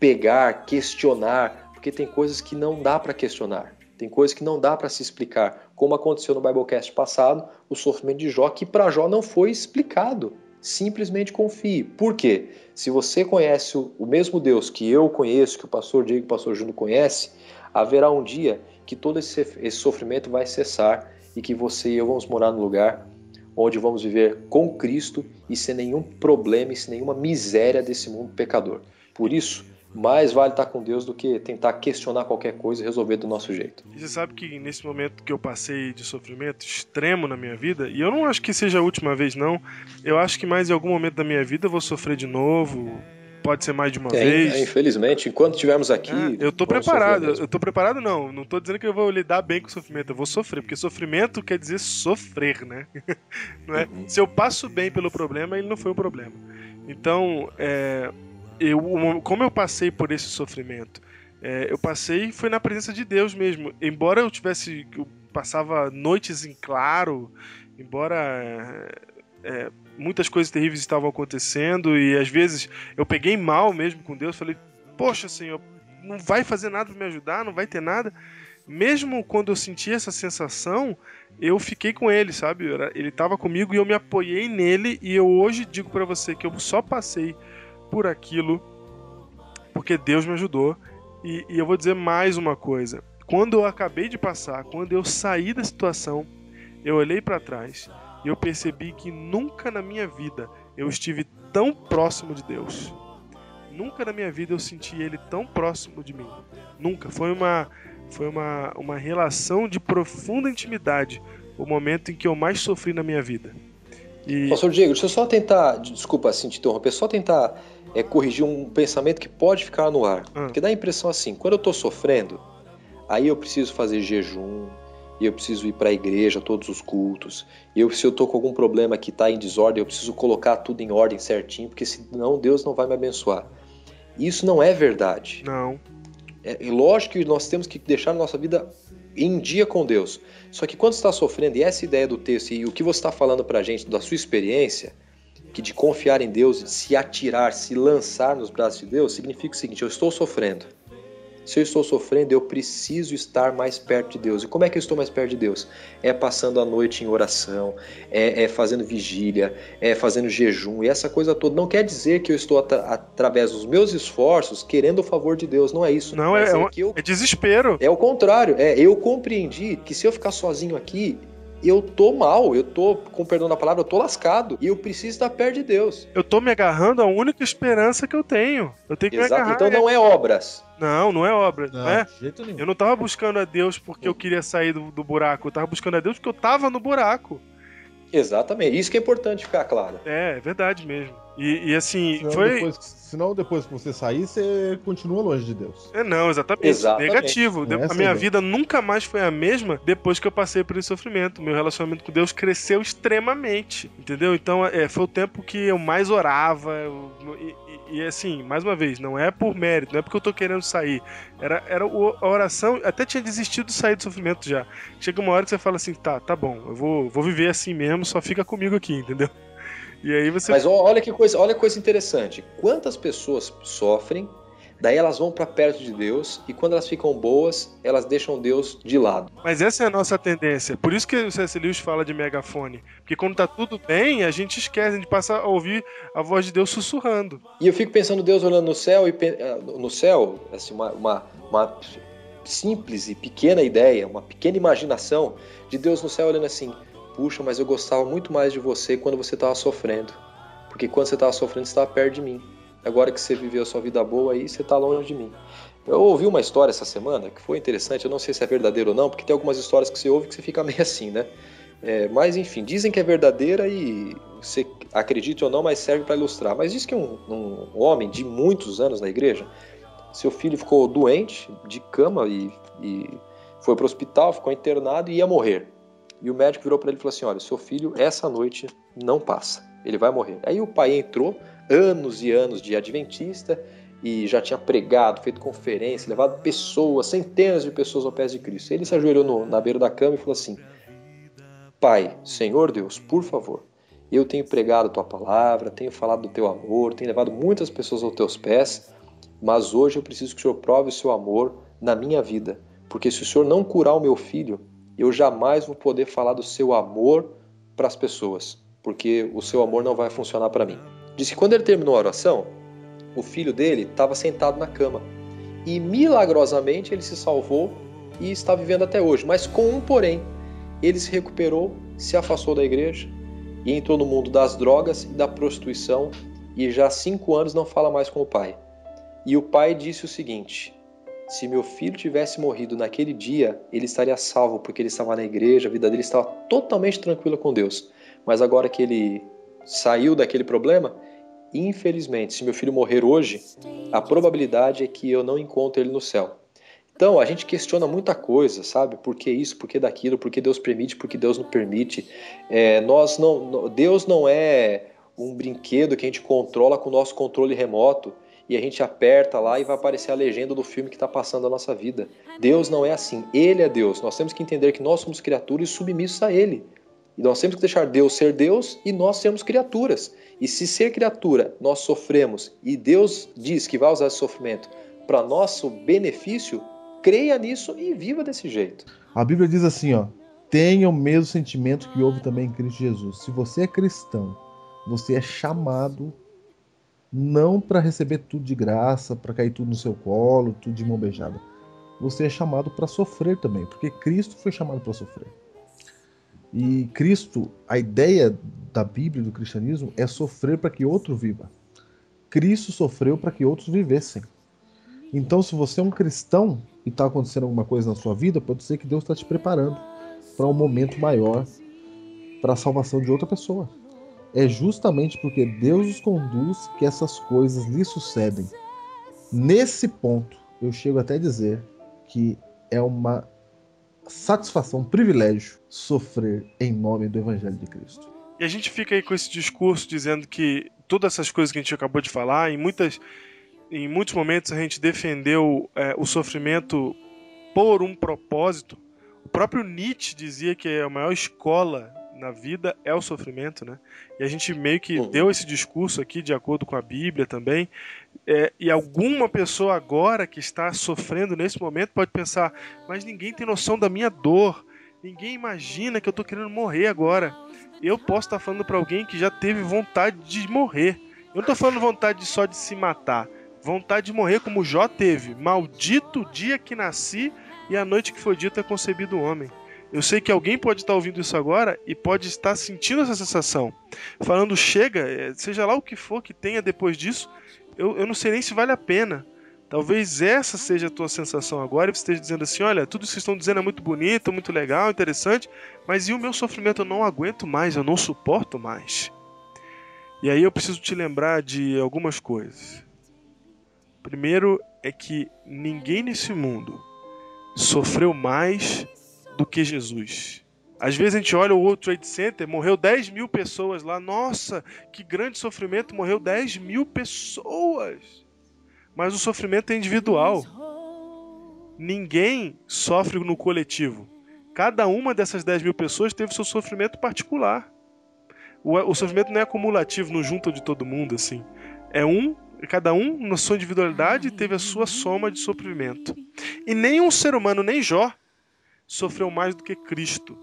pegar, questionar, porque tem coisas que não dá para questionar, tem coisas que não dá para se explicar, como aconteceu no Biblecast passado, o sofrimento de Jó, que para Jó não foi explicado. Simplesmente confie. Por quê? Se você conhece o mesmo Deus que eu conheço, que o pastor Diego e o pastor Júnior conhece, haverá um dia que todo esse, esse sofrimento vai cessar e que você e eu vamos morar no lugar onde vamos viver com Cristo e sem nenhum problema e sem nenhuma miséria desse mundo pecador. Por isso, mais vale estar com Deus do que tentar questionar qualquer coisa e resolver do nosso jeito. E você sabe que nesse momento que eu passei de sofrimento extremo na minha vida, e eu não acho que seja a última vez, não, eu acho que mais em algum momento da minha vida eu vou sofrer de novo, pode ser mais de uma é, vez. É, infelizmente, enquanto estivermos aqui. É, eu tô preparado. Eu tô preparado, não. Não tô dizendo que eu vou lidar bem com o sofrimento. Eu vou sofrer, porque sofrimento quer dizer sofrer, né? não é? Uhum. Se eu passo bem pelo problema, ele não foi um problema. Então, é, eu, como eu passei por esse sofrimento, é, eu passei foi na presença de Deus mesmo. Embora eu tivesse, eu passava noites em claro, embora é, muitas coisas terríveis estavam acontecendo e às vezes eu peguei mal mesmo com Deus, falei, poxa Senhor, não vai fazer nada para me ajudar, não vai ter nada. Mesmo quando eu senti essa sensação, eu fiquei com ele, sabe? Ele estava comigo e eu me apoiei nele e eu hoje digo para você que eu só passei por aquilo, porque Deus me ajudou. E, e eu vou dizer mais uma coisa: quando eu acabei de passar, quando eu saí da situação, eu olhei para trás e eu percebi que nunca na minha vida eu estive tão próximo de Deus. Nunca na minha vida eu senti Ele tão próximo de mim. Nunca. Foi uma, foi uma, uma relação de profunda intimidade. O momento em que eu mais sofri na minha vida. E... Pastor Diego, deixa eu só tentar, desculpa assim te interromper, só tentar é, corrigir um pensamento que pode ficar no ar. Hum. Porque dá a impressão assim, quando eu estou sofrendo, aí eu preciso fazer jejum, e eu preciso ir para a igreja, todos os cultos. E eu, se eu estou com algum problema que está em desordem, eu preciso colocar tudo em ordem certinho, porque senão Deus não vai me abençoar. Isso não é verdade. Não. É, é lógico que nós temos que deixar a nossa vida em dia com Deus. Só que quando você está sofrendo, e essa ideia do texto e o que você está falando para a gente da sua experiência, que de confiar em Deus, de se atirar, se lançar nos braços de Deus, significa o seguinte: eu estou sofrendo. Se eu estou sofrendo, eu preciso estar mais perto de Deus. E como é que eu estou mais perto de Deus? É passando a noite em oração, é, é fazendo vigília, é fazendo jejum, e essa coisa toda. Não quer dizer que eu estou, at através dos meus esforços, querendo o favor de Deus. Não é isso. Não, é, é, eu, é desespero. É o contrário. É, eu compreendi que se eu ficar sozinho aqui, eu tô mal, eu tô, com perdão da palavra, eu tô lascado. E eu preciso estar perto de Deus. Eu tô me agarrando à única esperança que eu tenho. Eu tenho que Exato. me agarrar. Então não é obras. Não, não é obra. Não, é? Eu não tava buscando a Deus porque eu queria sair do, do buraco. Eu tava buscando a Deus porque eu tava no buraco. Exatamente. Isso que é importante ficar claro. É, é verdade mesmo. E, e assim, senão foi. Depois, senão, depois que você sair, você continua longe de Deus. É, não, exatamente. exatamente. Negativo. É a minha vida nunca mais foi a mesma depois que eu passei por esse sofrimento. Meu relacionamento com Deus cresceu extremamente. Entendeu? Então, é, foi o tempo que eu mais orava. Eu, e, e, assim, mais uma vez, não é por mérito, não é porque eu tô querendo sair. Era, era a oração, até tinha desistido de sair do sofrimento já. Chega uma hora que você fala assim: tá, tá bom, eu vou, vou viver assim mesmo, só fica comigo aqui, entendeu? E aí você. Mas olha que coisa, olha que coisa interessante. Quantas pessoas sofrem, daí elas vão para perto de Deus e quando elas ficam boas, elas deixam Deus de lado. Mas essa é a nossa tendência. Por isso que o C.S. Lewis fala de megafone. Porque quando tá tudo bem, a gente esquece, a gente passa a ouvir a voz de Deus sussurrando. E eu fico pensando Deus olhando no céu e eh, no céu, assim, uma, uma, uma simples e pequena ideia, uma pequena imaginação de Deus no céu olhando assim: puxa, mas eu gostava muito mais de você quando você estava sofrendo. Porque quando você estava sofrendo, você estava perto de mim. Agora que você viveu a sua vida boa aí, você está longe de mim. Eu ouvi uma história essa semana que foi interessante, eu não sei se é verdadeiro ou não, porque tem algumas histórias que você ouve que você fica meio assim, né? É, mas enfim, dizem que é verdadeira e você acredite ou não, mas serve para ilustrar. Mas diz que um, um, homem de muitos anos na igreja, seu filho ficou doente, de cama e, e foi para o hospital, ficou internado e ia morrer. E o médico virou para ele e falou assim: Olha, seu filho essa noite não passa, ele vai morrer. Aí o pai entrou, anos e anos de adventista, e já tinha pregado, feito conferência, levado pessoas, centenas de pessoas ao pé de Cristo. Ele se ajoelhou no, na beira da cama e falou assim: Pai, Senhor Deus, por favor, eu tenho pregado a tua palavra, tenho falado do teu amor, tenho levado muitas pessoas aos teus pés, mas hoje eu preciso que o Senhor prove o seu amor na minha vida, porque se o Senhor não curar o meu filho, eu jamais vou poder falar do seu amor para as pessoas, porque o seu amor não vai funcionar para mim. Disse que quando ele terminou a oração, o filho dele estava sentado na cama e milagrosamente ele se salvou e está vivendo até hoje, mas com um porém. Ele se recuperou, se afastou da igreja e entrou no mundo das drogas e da prostituição e já há cinco anos não fala mais com o pai. E o pai disse o seguinte: se meu filho tivesse morrido naquele dia, ele estaria salvo, porque ele estava na igreja, a vida dele estava totalmente tranquila com Deus. Mas agora que ele saiu daquele problema, infelizmente, se meu filho morrer hoje, a probabilidade é que eu não encontre ele no céu. Então, a gente questiona muita coisa, sabe? Por que isso, por que daquilo, por que Deus permite, por que Deus não permite. É, nós não, Deus não é um brinquedo que a gente controla com o nosso controle remoto e a gente aperta lá e vai aparecer a legenda do filme que está passando a nossa vida. Deus não é assim, Ele é Deus. Nós temos que entender que nós somos criaturas submissos a Ele. E nós temos que deixar Deus ser Deus e nós sermos criaturas. E se ser criatura nós sofremos e Deus diz que vai usar esse sofrimento para nosso benefício, creia nisso e viva desse jeito. A Bíblia diz assim, ó: tenha o mesmo sentimento que houve também em Cristo Jesus. Se você é cristão, você é chamado não para receber tudo de graça, para cair tudo no seu colo, tudo de mão beijada. Você é chamado para sofrer também, porque Cristo foi chamado para sofrer. E Cristo, a ideia da Bíblia, do cristianismo, é sofrer para que outro viva. Cristo sofreu para que outros vivessem. Então, se você é um cristão e está acontecendo alguma coisa na sua vida, pode ser que Deus está te preparando para um momento maior, para a salvação de outra pessoa. É justamente porque Deus os conduz que essas coisas lhe sucedem. Nesse ponto, eu chego até a dizer que é uma satisfação, um privilégio sofrer em nome do Evangelho de Cristo. E a gente fica aí com esse discurso dizendo que todas essas coisas que a gente acabou de falar, em, muitas, em muitos momentos a gente defendeu é, o sofrimento por um propósito. O próprio Nietzsche dizia que a maior escola na vida é o sofrimento, né? E a gente meio que uhum. deu esse discurso aqui de acordo com a Bíblia também. É, e alguma pessoa agora que está sofrendo nesse momento pode pensar, mas ninguém tem noção da minha dor. Ninguém imagina que eu estou querendo morrer agora. Eu posso estar falando para alguém que já teve vontade de morrer. Eu não estou falando vontade só de se matar. Vontade de morrer como Jó teve. Maldito dia que nasci e a noite que foi dito é concebido o homem. Eu sei que alguém pode estar ouvindo isso agora e pode estar sentindo essa sensação. Falando, chega, é, seja lá o que for que tenha depois disso, eu, eu não sei nem se vale a pena. Talvez essa seja a tua sensação agora e você esteja dizendo assim: olha, tudo isso que estão dizendo é muito bonito, muito legal, interessante, mas e o meu sofrimento eu não aguento mais, eu não suporto mais. E aí eu preciso te lembrar de algumas coisas. Primeiro é que ninguém nesse mundo sofreu mais do que Jesus. Às vezes a gente olha o World Trade Center, morreu 10 mil pessoas lá. Nossa, que grande sofrimento, morreu 10 mil pessoas. Mas o sofrimento é individual. Ninguém sofre no coletivo. Cada uma dessas 10 mil pessoas teve seu sofrimento particular. O, o sofrimento não é acumulativo, não junta de todo mundo, assim. É um, cada um, na sua individualidade, teve a sua soma de sofrimento. E nenhum ser humano, nem Jó, sofreu mais do que Cristo.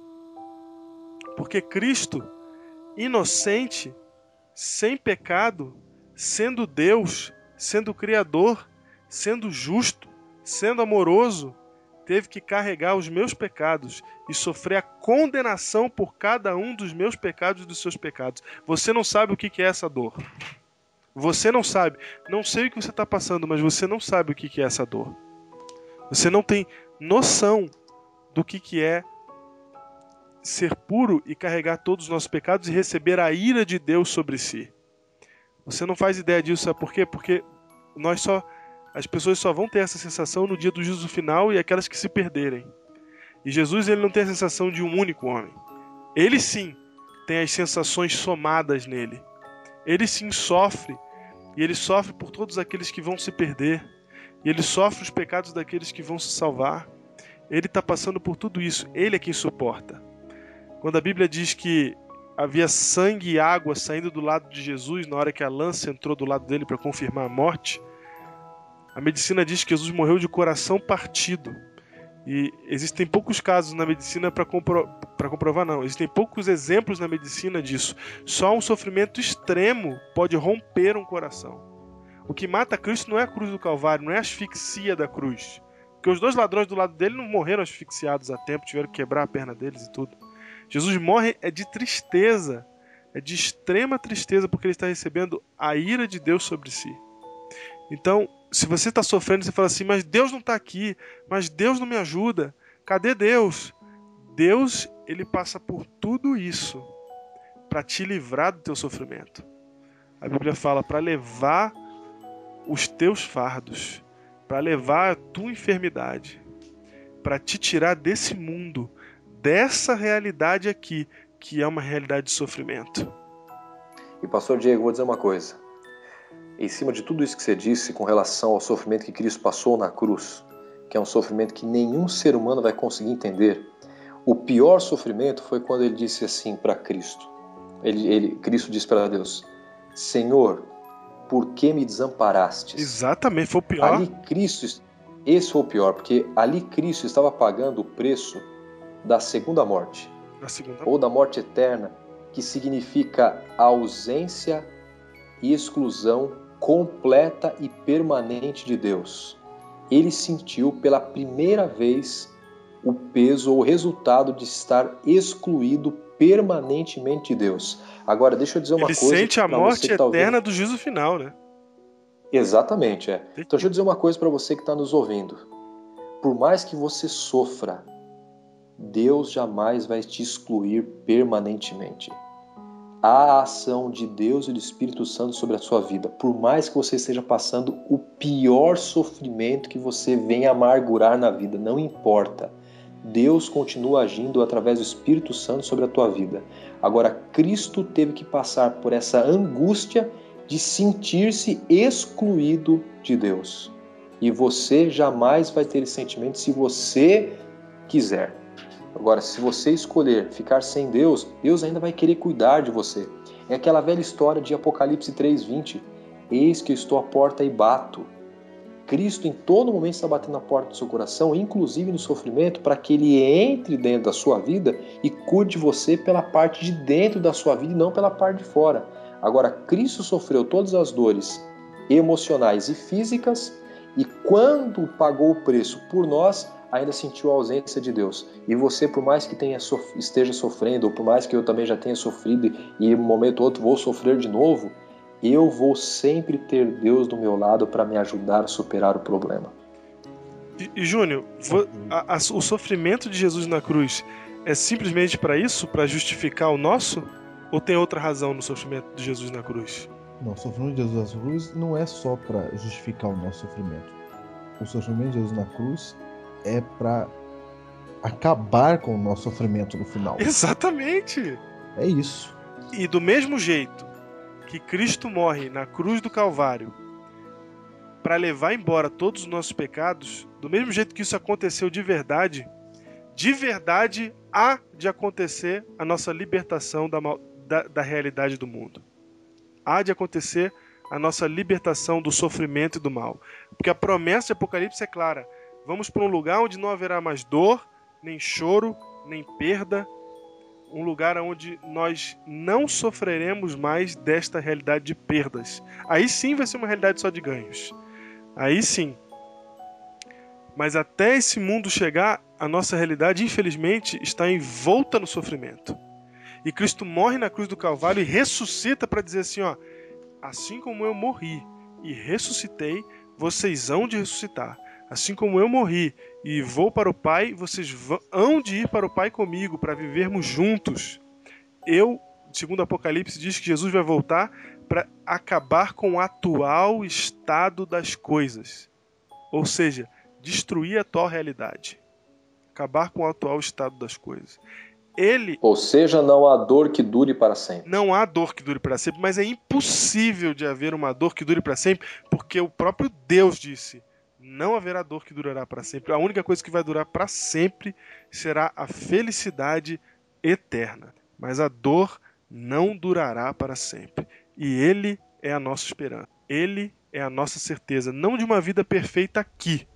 Porque Cristo, inocente, sem pecado, sendo Deus, sendo Criador, sendo justo, sendo amoroso, teve que carregar os meus pecados e sofrer a condenação por cada um dos meus pecados e dos seus pecados. Você não sabe o que é essa dor. Você não sabe. Não sei o que você está passando, mas você não sabe o que é essa dor. Você não tem noção do que é ser puro e carregar todos os nossos pecados e receber a ira de Deus sobre si. Você não faz ideia disso, sabe por quê? Porque nós só as pessoas só vão ter essa sensação no dia do juízo final e aquelas que se perderem. E Jesus ele não tem a sensação de um único homem. Ele sim tem as sensações somadas nele. Ele sim sofre e ele sofre por todos aqueles que vão se perder. E ele sofre os pecados daqueles que vão se salvar. Ele está passando por tudo isso. Ele é quem suporta. Quando a Bíblia diz que havia sangue e água saindo do lado de Jesus na hora que a lança entrou do lado dele para confirmar a morte, a medicina diz que Jesus morreu de coração partido. E existem poucos casos na medicina para compro comprovar, não. Existem poucos exemplos na medicina disso. Só um sofrimento extremo pode romper um coração. O que mata Cristo não é a cruz do Calvário, não é a asfixia da cruz. Porque os dois ladrões do lado dele não morreram asfixiados a tempo, tiveram que quebrar a perna deles e tudo. Jesus morre é de tristeza, é de extrema tristeza, porque ele está recebendo a ira de Deus sobre si. Então, se você está sofrendo, você fala assim, mas Deus não está aqui, mas Deus não me ajuda. Cadê Deus? Deus, ele passa por tudo isso para te livrar do teu sofrimento. A Bíblia fala para levar os teus fardos, para levar a tua enfermidade, para te tirar desse mundo, dessa realidade aqui, que é uma realidade de sofrimento. E pastor Diego, vou dizer uma coisa em cima de tudo isso que você disse com relação ao sofrimento que Cristo passou na cruz, que é um sofrimento que nenhum ser humano vai conseguir entender, o pior sofrimento foi quando ele disse assim para Cristo. Ele, ele, Cristo disse para Deus: Senhor, por que me desamparaste? Exatamente, foi o pior. Ali Cristo, esse foi o pior, porque ali Cristo estava pagando o preço da segunda morte, da segunda... ou da morte eterna, que significa ausência e exclusão completa e permanente de Deus. Ele sentiu pela primeira vez o peso ou o resultado de estar excluído permanentemente de Deus. Agora, deixa eu dizer uma Ele coisa. Ele sente a morte tá eterna do juízo final, né? Exatamente, é. Então, deixa eu dizer uma coisa para você que está nos ouvindo. Por mais que você sofra, Deus jamais vai te excluir permanentemente a ação de Deus e do Espírito Santo sobre a sua vida. Por mais que você esteja passando o pior sofrimento que você venha amargurar na vida, não importa. Deus continua agindo através do Espírito Santo sobre a tua vida. Agora, Cristo teve que passar por essa angústia de sentir-se excluído de Deus. E você jamais vai ter esse sentimento se você quiser. Agora, se você escolher ficar sem Deus, Deus ainda vai querer cuidar de você. É aquela velha história de Apocalipse 3:20. Eis que eu estou à porta e bato. Cristo em todo momento está batendo na porta do seu coração, inclusive no sofrimento, para que ele entre dentro da sua vida e cuide de você pela parte de dentro da sua vida e não pela parte de fora. Agora, Cristo sofreu todas as dores emocionais e físicas e quando pagou o preço por nós, ainda sentiu a ausência de Deus. E você, por mais que tenha esteja sofrendo, ou por mais que eu também já tenha sofrido e em um momento ou outro vou sofrer de novo, eu vou sempre ter Deus do meu lado para me ajudar a superar o problema. E, e Júnior, a, a, o sofrimento de Jesus na cruz é simplesmente para isso, para justificar o nosso? Ou tem outra razão no sofrimento de Jesus na cruz? Não, o sofrimento de Jesus na cruz não é só para justificar o nosso sofrimento. O sofrimento de Jesus na cruz é para acabar com o nosso sofrimento no final. Exatamente. É isso. E do mesmo jeito que Cristo morre na cruz do Calvário para levar embora todos os nossos pecados, do mesmo jeito que isso aconteceu de verdade, de verdade há de acontecer a nossa libertação da, da, da realidade do mundo. Há de acontecer a nossa libertação do sofrimento e do mal. Porque a promessa de Apocalipse é clara: vamos para um lugar onde não haverá mais dor, nem choro, nem perda, um lugar onde nós não sofreremos mais desta realidade de perdas. Aí sim vai ser uma realidade só de ganhos. Aí sim. Mas até esse mundo chegar, a nossa realidade, infelizmente, está envolta no sofrimento. E Cristo morre na cruz do Calvário e ressuscita para dizer assim: ó, assim como eu morri e ressuscitei, vocês hão de ressuscitar. Assim como eu morri e vou para o Pai, vocês hão de ir para o Pai comigo, para vivermos juntos. Eu, segundo o Apocalipse, diz que Jesus vai voltar para acabar com o atual estado das coisas. Ou seja, destruir a atual realidade. Acabar com o atual estado das coisas. Ele. Ou seja, não há dor que dure para sempre. Não há dor que dure para sempre, mas é impossível de haver uma dor que dure para sempre, porque o próprio Deus disse: não haverá dor que durará para sempre. A única coisa que vai durar para sempre será a felicidade eterna. Mas a dor não durará para sempre. E Ele é a nossa esperança. Ele é a nossa certeza, não de uma vida perfeita aqui,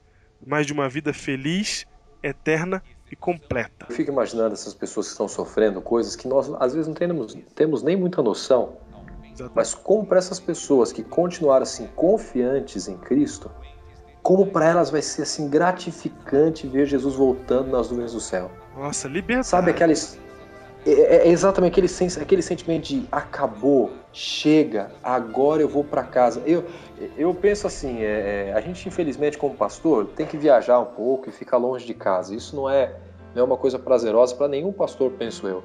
mas de uma vida feliz, eterna e completa. Eu fico imaginando essas pessoas que estão sofrendo coisas que nós às vezes não temos, temos nem muita noção. Exatamente. Mas como para essas pessoas que continuaram assim confiantes em Cristo, como para elas vai ser assim gratificante ver Jesus voltando nas nuvens do céu. Nossa, libertar. Sabe aqueles é, é, é exatamente aquele, sens aquele sentimento de acabou, chega, agora eu vou para casa. Eu, eu penso assim, é, é, a gente infelizmente como pastor tem que viajar um pouco e ficar longe de casa. Isso não é, não é uma coisa prazerosa para nenhum pastor, penso eu.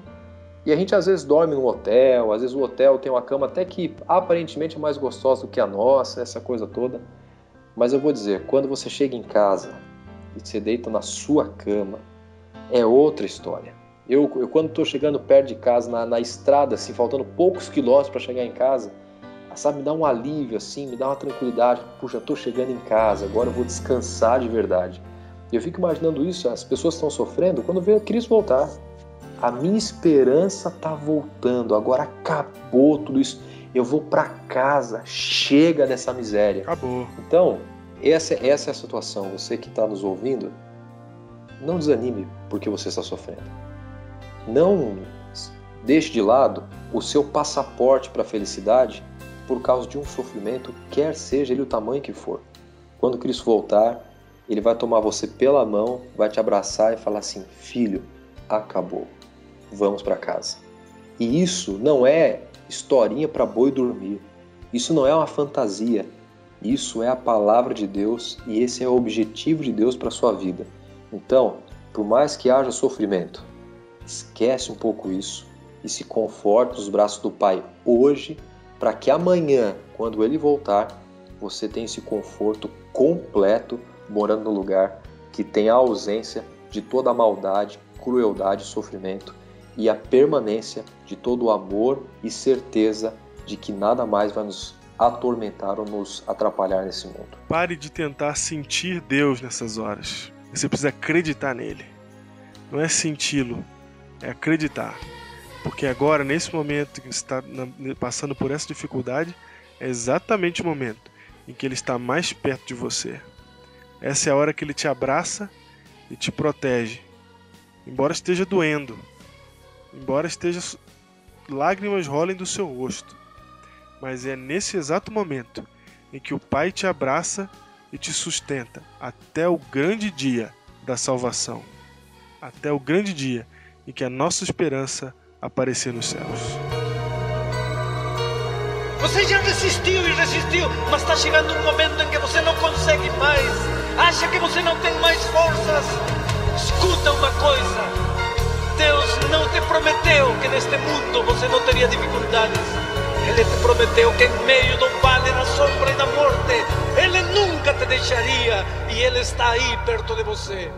E a gente às vezes dorme num hotel, às vezes o hotel tem uma cama até que aparentemente é mais gostosa do que a nossa, essa coisa toda. Mas eu vou dizer, quando você chega em casa e você deita na sua cama, é outra história. Eu, eu quando estou chegando perto de casa, na, na estrada, assim, faltando poucos quilômetros para chegar em casa, sabe, me dá um alívio, assim, me dá uma tranquilidade. Puxa, estou chegando em casa, agora eu vou descansar de verdade. Eu fico imaginando isso, as pessoas estão sofrendo quando vê Cristo voltar. A minha esperança está voltando, agora acabou tudo isso eu vou para casa, chega dessa miséria. Acabou. Então, essa, essa é a situação. Você que está nos ouvindo, não desanime porque você está sofrendo. Não deixe de lado o seu passaporte para a felicidade por causa de um sofrimento, quer seja ele o tamanho que for. Quando Cristo voltar, ele vai tomar você pela mão, vai te abraçar e falar assim: Filho, acabou, vamos para casa. E isso não é historinha para boi dormir. Isso não é uma fantasia. Isso é a palavra de Deus e esse é o objetivo de Deus para sua vida. Então, por mais que haja sofrimento, esquece um pouco isso e se conforte nos braços do Pai hoje, para que amanhã, quando ele voltar, você tenha esse conforto completo morando no lugar que tem a ausência de toda a maldade, crueldade e sofrimento e a permanência de todo o amor e certeza de que nada mais vai nos atormentar ou nos atrapalhar nesse mundo. Pare de tentar sentir Deus nessas horas. Você precisa acreditar nele. Não é senti-lo, é acreditar. Porque agora, nesse momento que você está passando por essa dificuldade, é exatamente o momento em que ele está mais perto de você. Essa é a hora que ele te abraça e te protege. Embora esteja doendo, embora esteja lágrimas rolem do seu rosto. Mas é nesse exato momento em que o Pai te abraça e te sustenta até o grande dia da salvação, até o grande dia em que a nossa esperança aparecer nos céus. Você já resistiu e resistiu, mas está chegando um momento em que você não consegue mais. Acha que você não tem mais forças? Escuta uma coisa. Deus não te prometeu que neste mundo você não teria dificuldades. Ele te prometeu que em meio do vale da sombra e da morte, Ele nunca te deixaria e Ele está aí perto de você.